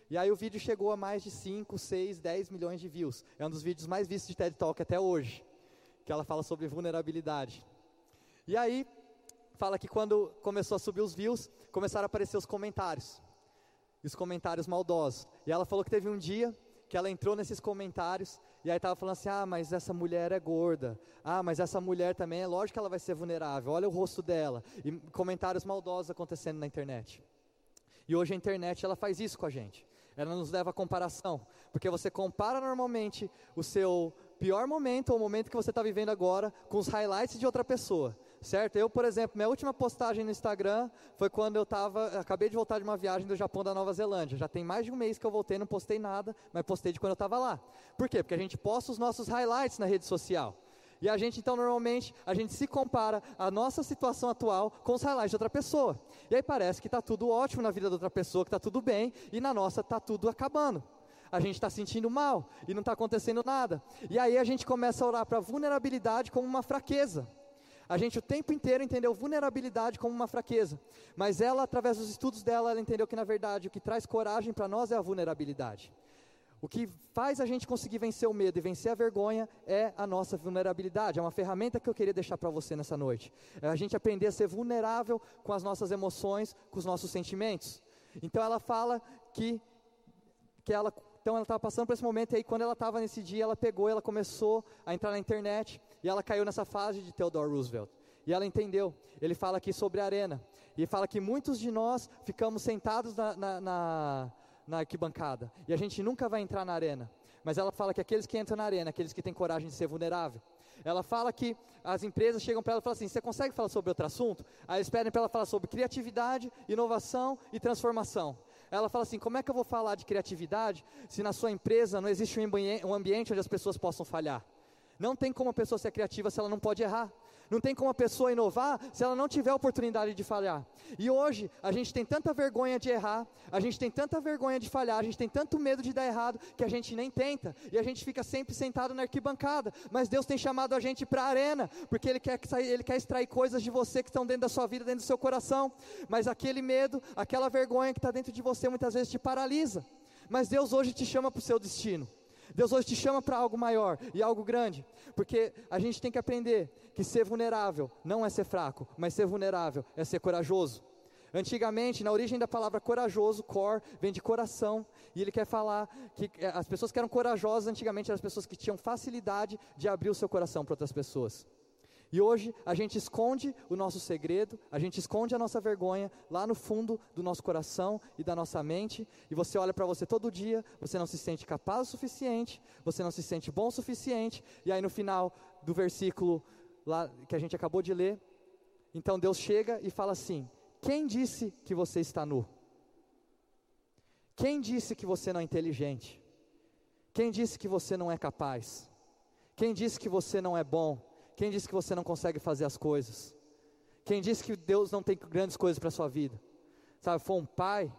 E aí o vídeo chegou a mais de 5, 6, 10 milhões de views. É um dos vídeos mais vistos de TED Talk até hoje, que ela fala sobre vulnerabilidade. E aí fala que quando começou a subir os views, começaram a aparecer os comentários. Os comentários maldosos. E ela falou que teve um dia que ela entrou nesses comentários E aí tava falando assim: "Ah, mas essa mulher é gorda. Ah, mas essa mulher também é lógico que ela vai ser vulnerável. Olha o rosto dela." E comentários maldosos acontecendo na internet. E hoje a internet ela faz isso com a gente. Ela nos leva a comparação, porque você compara normalmente o seu pior momento ou o momento que você está vivendo agora com os highlights de outra pessoa certo? Eu, por exemplo, minha última postagem no Instagram foi quando eu estava, acabei de voltar de uma viagem do Japão da Nova Zelândia. Já tem mais de um mês que eu voltei, não postei nada, mas postei de quando eu estava lá. Por quê? Porque a gente posta os nossos highlights na rede social. E a gente, então, normalmente, a gente se compara a nossa situação atual com os highlights de outra pessoa. E aí parece que está tudo ótimo na vida da outra pessoa, que está tudo bem, e na nossa está tudo acabando. A gente está sentindo mal e não está acontecendo nada. E aí a gente começa a orar para a vulnerabilidade como uma fraqueza. A gente o tempo inteiro entendeu vulnerabilidade como uma fraqueza, mas ela, através dos estudos dela, ela entendeu que na verdade o que traz coragem para nós é a vulnerabilidade. O que faz a gente conseguir vencer o medo e vencer a vergonha é a nossa vulnerabilidade. É uma ferramenta que eu queria deixar para você nessa noite. É a gente aprender a ser vulnerável com as nossas emoções, com os nossos sentimentos. Então ela fala que, que ela então ela estava passando por esse momento e aí quando ela estava nesse dia, ela pegou, ela começou a entrar na internet e ela caiu nessa fase de Theodore Roosevelt. E ela entendeu. Ele fala aqui sobre a arena. E fala que muitos de nós ficamos sentados na, na, na, na arquibancada. E a gente nunca vai entrar na arena. Mas ela fala que aqueles que entram na arena, aqueles que têm coragem de ser vulnerável. Ela fala que as empresas chegam para ela e falam assim: você consegue falar sobre outro assunto? Aí eles pedem para ela falar sobre criatividade, inovação e transformação. Ela fala assim: como é que eu vou falar de criatividade se na sua empresa não existe um ambiente onde as pessoas possam falhar? Não tem como a pessoa ser criativa se ela não pode errar. Não tem como a pessoa inovar se ela não tiver oportunidade de falhar. E hoje, a gente tem tanta vergonha de errar, a gente tem tanta vergonha de falhar, a gente tem tanto medo de dar errado, que a gente nem tenta. E a gente fica sempre sentado na arquibancada. Mas Deus tem chamado a gente para a arena, porque Ele quer, Ele quer extrair coisas de você que estão dentro da sua vida, dentro do seu coração. Mas aquele medo, aquela vergonha que está dentro de você, muitas vezes te paralisa. Mas Deus hoje te chama para o seu destino. Deus hoje te chama para algo maior e algo grande, porque a gente tem que aprender que ser vulnerável não é ser fraco, mas ser vulnerável é ser corajoso. Antigamente, na origem da palavra corajoso, cor, vem de coração, e ele quer falar que eh, as pessoas que eram corajosas antigamente eram as pessoas que tinham facilidade de abrir o seu coração para outras pessoas. E hoje a gente esconde o nosso segredo, a gente esconde a nossa vergonha lá no fundo do nosso coração e da nossa mente, e você olha para você todo dia, você não se sente capaz o suficiente, você não se sente bom o suficiente, e aí no final do versículo lá que a gente acabou de ler, então Deus chega e fala assim: Quem disse que você está nu? Quem disse que você não é inteligente? Quem disse que você não é capaz? Quem disse que você não é bom? Quem disse que você não consegue fazer as coisas? Quem disse que Deus não tem grandes coisas para a sua vida? Sabe, foi um pai,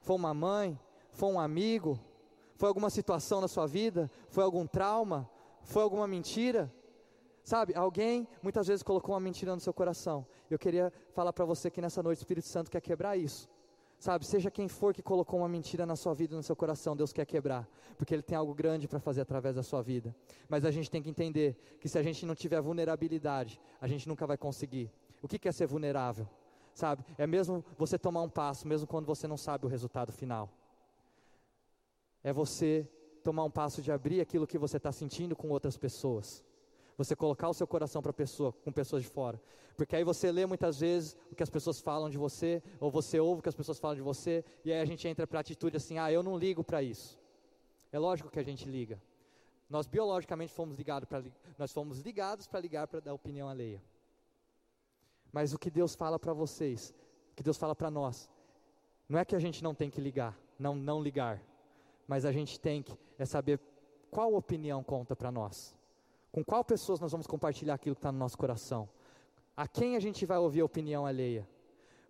foi uma mãe, foi um amigo, foi alguma situação na sua vida, foi algum trauma, foi alguma mentira? Sabe, alguém muitas vezes colocou uma mentira no seu coração. Eu queria falar para você que nessa noite o Espírito Santo quer quebrar isso. Sabe, seja quem for que colocou uma mentira na sua vida, no seu coração, Deus quer quebrar, porque Ele tem algo grande para fazer através da sua vida. Mas a gente tem que entender que se a gente não tiver vulnerabilidade, a gente nunca vai conseguir. O que é ser vulnerável? Sabe, é mesmo você tomar um passo, mesmo quando você não sabe o resultado final. É você tomar um passo de abrir aquilo que você está sentindo com outras pessoas. Você colocar o seu coração para pessoa, com pessoas de fora. Porque aí você lê muitas vezes o que as pessoas falam de você, ou você ouve o que as pessoas falam de você, e aí a gente entra para a atitude assim: ah, eu não ligo para isso. É lógico que a gente liga. Nós biologicamente fomos ligados para nós fomos ligados para ligar para dar opinião alheia. Mas o que Deus fala para vocês, o que Deus fala para nós, não é que a gente não tem que ligar, não não ligar, mas a gente tem que é saber qual opinião conta para nós. Com qual pessoas nós vamos compartilhar aquilo que está no nosso coração? A quem a gente vai ouvir a opinião alheia?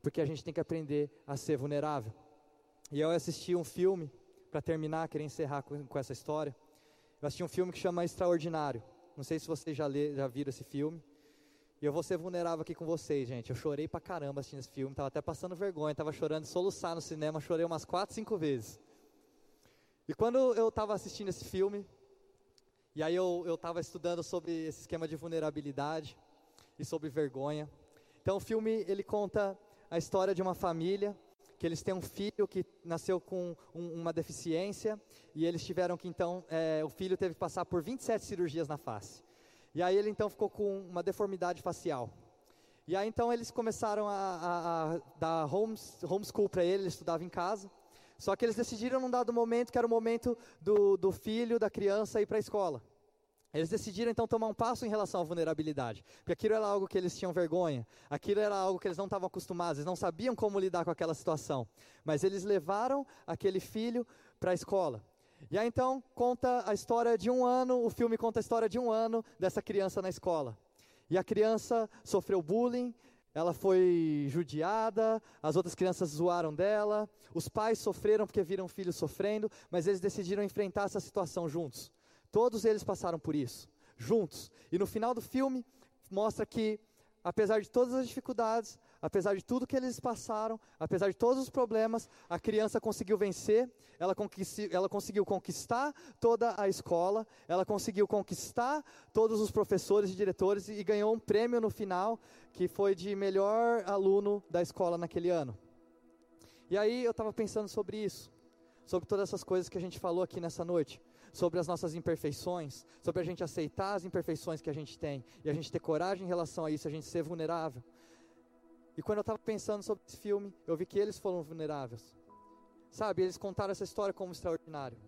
Porque a gente tem que aprender a ser vulnerável. E eu assisti um filme, para terminar, querer encerrar com, com, essa história. Eu assisti um filme que chama Extraordinário. Não sei se vocês já, já viram esse filme. E eu vou ser vulnerável aqui com vocês, gente. Eu chorei pra caramba assistindo esse filme, tava até passando vergonha, tava chorando, soluçar no cinema, chorei umas quatro, cinco vezes. E quando eu estava assistindo esse filme, e aí eu estava estudando sobre esse esquema de vulnerabilidade e sobre vergonha. Então o filme ele conta a história de uma família que eles têm um filho que nasceu com um, uma deficiência e eles tiveram que então, é, o filho teve que passar por 27 cirurgias na face. E aí ele então ficou com uma deformidade facial. E aí então eles começaram a, a, a dar homes, homeschool para ele, ele estudava em casa. Só que eles decidiram num dado momento que era o momento do, do filho, da criança ir para a escola. Eles decidiram então tomar um passo em relação à vulnerabilidade, porque aquilo era algo que eles tinham vergonha, aquilo era algo que eles não estavam acostumados, eles não sabiam como lidar com aquela situação. Mas eles levaram aquele filho para a escola. E aí então conta a história de um ano, o filme conta a história de um ano dessa criança na escola. E a criança sofreu bullying, ela foi judiada, as outras crianças zoaram dela, os pais sofreram porque viram o filho sofrendo, mas eles decidiram enfrentar essa situação juntos. Todos eles passaram por isso, juntos. E no final do filme, mostra que, apesar de todas as dificuldades, apesar de tudo que eles passaram, apesar de todos os problemas, a criança conseguiu vencer, ela, ela, conseguiu conquistar toda a escola, ela conseguiu conquistar todos os professores e diretores e ganhou um prêmio no final, que foi de melhor aluno da escola naquele ano. E aí eu estava pensando sobre isso, sobre todas essas coisas que a gente falou aqui nessa noite sobre as nossas imperfeições, sobre a gente aceitar as imperfeições que a gente tem e a gente ter coragem em relação a isso, a gente ser vulnerável. E quando eu estava pensando sobre esse filme, eu vi que eles foram vulneráveis. Sabe, eles contaram essa história como extraordinário.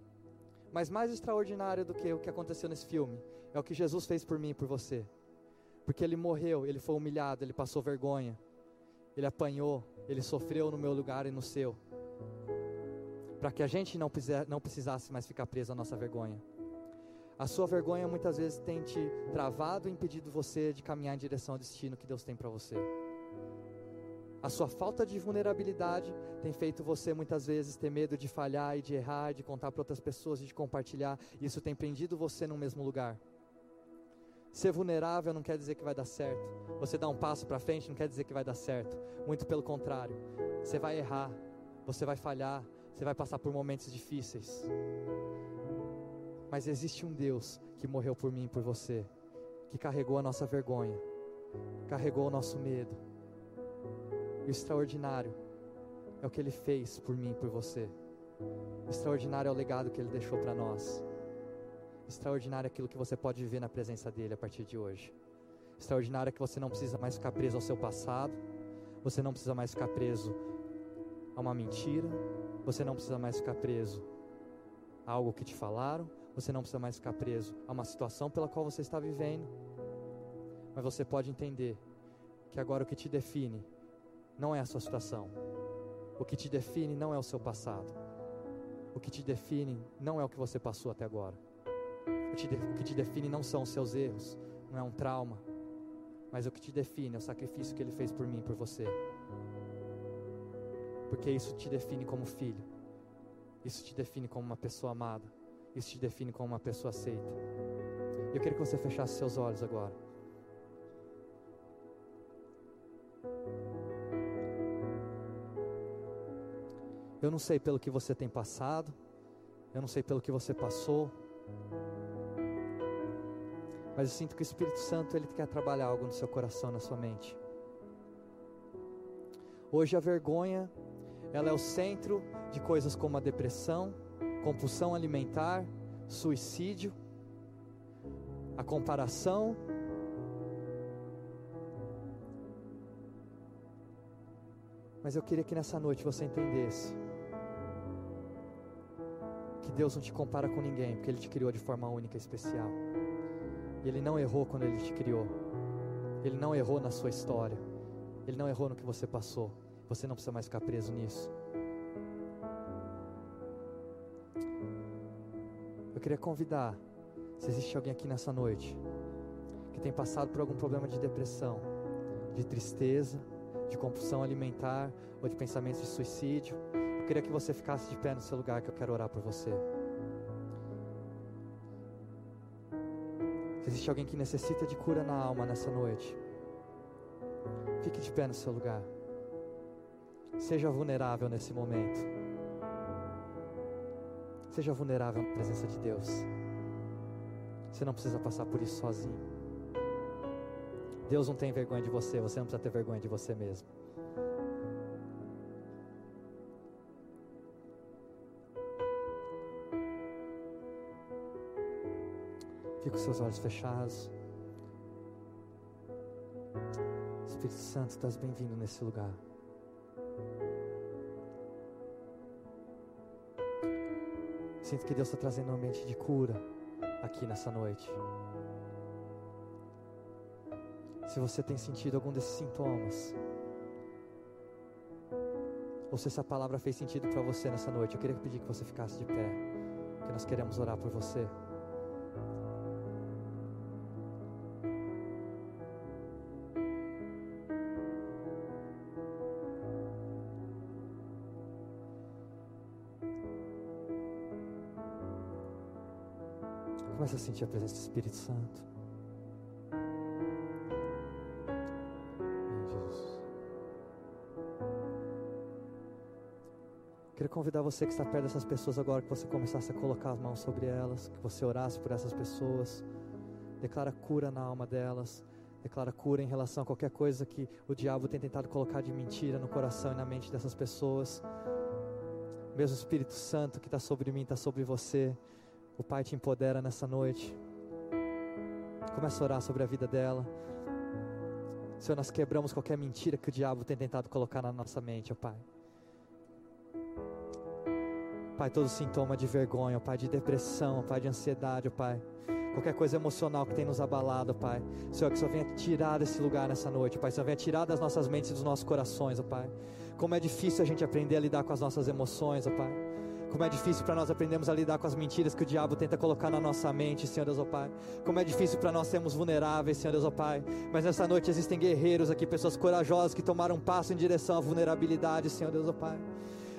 Mas mais extraordinário do que o que aconteceu nesse filme é o que Jesus fez por mim e por você. Porque ele morreu, ele foi humilhado, ele passou vergonha, ele apanhou, ele sofreu no meu lugar e no seu para que a gente não, não precisasse mais ficar preso à nossa vergonha. A sua vergonha muitas vezes tem te travado e impedido você de caminhar em direção ao destino que Deus tem para você. A sua falta de vulnerabilidade tem feito você muitas vezes ter medo de falhar e de errar, de contar para outras pessoas e de compartilhar. Isso tem prendido você no mesmo lugar. Ser vulnerável não quer dizer que vai dar certo. Você dar um passo para frente não quer dizer que vai dar certo. Muito pelo contrário. Você vai errar, você vai falhar, você vai passar por momentos difíceis. Mas existe um Deus que morreu por mim e por você, que carregou a nossa vergonha, carregou o nosso medo. E o extraordinário é o que ele fez por mim e por você. O extraordinário é o legado que ele deixou para nós. Extraordinário é aquilo que você pode viver na presença dele a partir de hoje. Extraordinário é que você não precisa mais ficar preso ao seu passado, você não precisa mais ficar preso a uma mentira, você não precisa mais ficar preso a algo que te falaram, você não precisa mais ficar preso a uma situação pela qual você está vivendo. Mas você pode entender que agora o que te define não é a sua situação. O que te define não é o seu passado. O que te define não é o que você passou até agora. O que te define não são os seus erros, não é um trauma, mas o que te define é o sacrifício que ele fez por mim por você porque isso te define como filho, isso te define como uma pessoa amada, isso te define como uma pessoa aceita. Eu queria que você fechasse seus olhos agora. Eu não sei pelo que você tem passado, eu não sei pelo que você passou, mas eu sinto que o Espírito Santo ele quer trabalhar algo no seu coração, na sua mente. Hoje a vergonha ela é o centro de coisas como a depressão, compulsão alimentar, suicídio, a comparação. Mas eu queria que nessa noite você entendesse que Deus não te compara com ninguém, porque Ele te criou de forma única e especial. E Ele não errou quando Ele te criou. Ele não errou na sua história. Ele não errou no que você passou. Você não precisa mais ficar preso nisso. Eu queria convidar, se existe alguém aqui nessa noite que tem passado por algum problema de depressão, de tristeza, de compulsão alimentar ou de pensamentos de suicídio, eu queria que você ficasse de pé no seu lugar que eu quero orar por você. Se existe alguém que necessita de cura na alma nessa noite, fique de pé no seu lugar. Seja vulnerável nesse momento. Seja vulnerável na presença de Deus. Você não precisa passar por isso sozinho. Deus não tem vergonha de você, você não precisa ter vergonha de você mesmo. Fique com seus olhos fechados. Espírito Santo, estás bem-vindo nesse lugar. Sinto que Deus está trazendo um ambiente de cura aqui nessa noite. Se você tem sentido algum desses sintomas, ou se essa palavra fez sentido para você nessa noite, eu queria pedir que você ficasse de pé, que nós queremos orar por você. Sentir a presença do Espírito Santo. Queria convidar você que está perto dessas pessoas agora, que você começasse a colocar as mãos sobre elas, que você orasse por essas pessoas. Declara cura na alma delas. Declara cura em relação a qualquer coisa que o diabo tem tentado colocar de mentira no coração e na mente dessas pessoas. Mesmo Espírito Santo que está sobre mim, está sobre você. O Pai te empodera nessa noite. Começa a orar sobre a vida dela. Senhor, nós quebramos qualquer mentira que o diabo tem tentado colocar na nossa mente, ó Pai. Pai, todo sintoma de vergonha, Pai, de depressão, Pai, de ansiedade, Pai. Qualquer coisa emocional que tem nos abalado, Pai. Senhor, que Senhor venha tirar desse lugar nessa noite, Pai. Senhor, venha tirar das nossas mentes e dos nossos corações, ó Pai. Como é difícil a gente aprender a lidar com as nossas emoções, ó Pai. Como é difícil para nós aprendermos a lidar com as mentiras que o diabo tenta colocar na nossa mente, Senhor Deus, ó Pai. Como é difícil para nós sermos vulneráveis, Senhor Deus, ó Pai. Mas nessa noite existem guerreiros aqui, pessoas corajosas que tomaram um passo em direção à vulnerabilidade, Senhor Deus, ó Pai.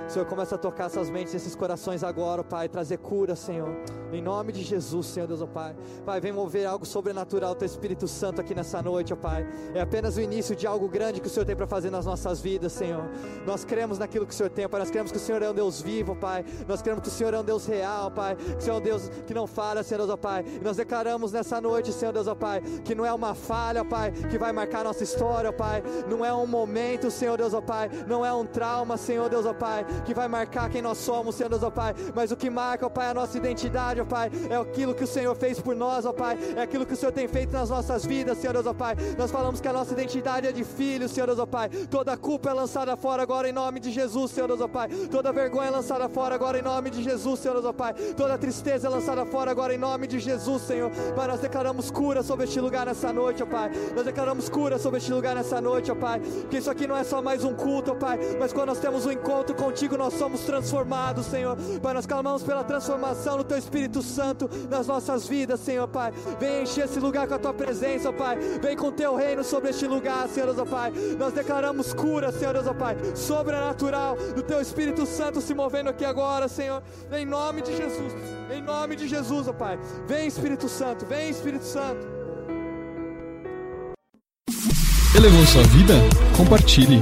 Senhor, começa a tocar essas mentes, esses corações agora, Pai, trazer cura, Senhor. Em nome de Jesus, Senhor Deus, ó Pai. Pai, vem mover algo sobrenatural, Teu Espírito Santo aqui nessa noite, ó Pai. É apenas o início de algo grande que o Senhor tem para fazer nas nossas vidas, Senhor. Nós cremos naquilo que o Senhor tem, Pai. Nós cremos que o Senhor é um Deus vivo, Pai. Nós cremos que o Senhor é um Deus real, Pai. Que o Senhor é um Deus que não falha, Senhor Deus, ó Pai. E nós declaramos nessa noite, Senhor Deus, ó Pai, que não é uma falha, Pai, que vai marcar nossa história, ó Pai. Não é um momento, Senhor Deus, ó Pai. Não é um trauma, Senhor Deus, ó Pai, que vai marcar quem nós somos, Senhor Deus, ó Pai. Mas o que marca, ó Pai, a nossa identidade, ó Pai, é aquilo que o Senhor fez por nós, ó Pai. É aquilo que o Senhor tem feito nas nossas vidas, Senhor Deus, ó Pai. Nós falamos que a nossa identidade é de filho, Senhor Deus, ó Pai. Toda culpa é lançada fora agora em nome de Jesus, Senhor Deus, ó Pai. Toda vergonha é lançada fora agora em nome de Jesus, Senhor Deus, ó Pai. Toda tristeza é lançada fora agora em nome de Jesus, Senhor. Pai, nós declaramos cura sobre este lugar nessa noite, ó Pai. Nós declaramos cura sobre este lugar nessa noite, ó Pai. Que isso aqui não é só mais um culto, ó Pai. Mas quando nós temos um encontro contigo, nós somos transformados, Senhor. Pai, nós clamamos pela transformação do Teu Espírito Santo nas nossas vidas, Senhor, Pai. Vem encher esse lugar com a Tua presença, ó Pai. Vem com o Teu reino sobre este lugar, Senhor, Deus, ó Pai. Nós declaramos cura, Senhor, Deus, ó Pai. Sobrenatural do Teu Espírito Santo se movendo aqui agora, Senhor. Em nome de Jesus. Em nome de Jesus, ó Pai. Vem, Espírito Santo. Vem, Espírito Santo. Elevou sua vida? Compartilhe.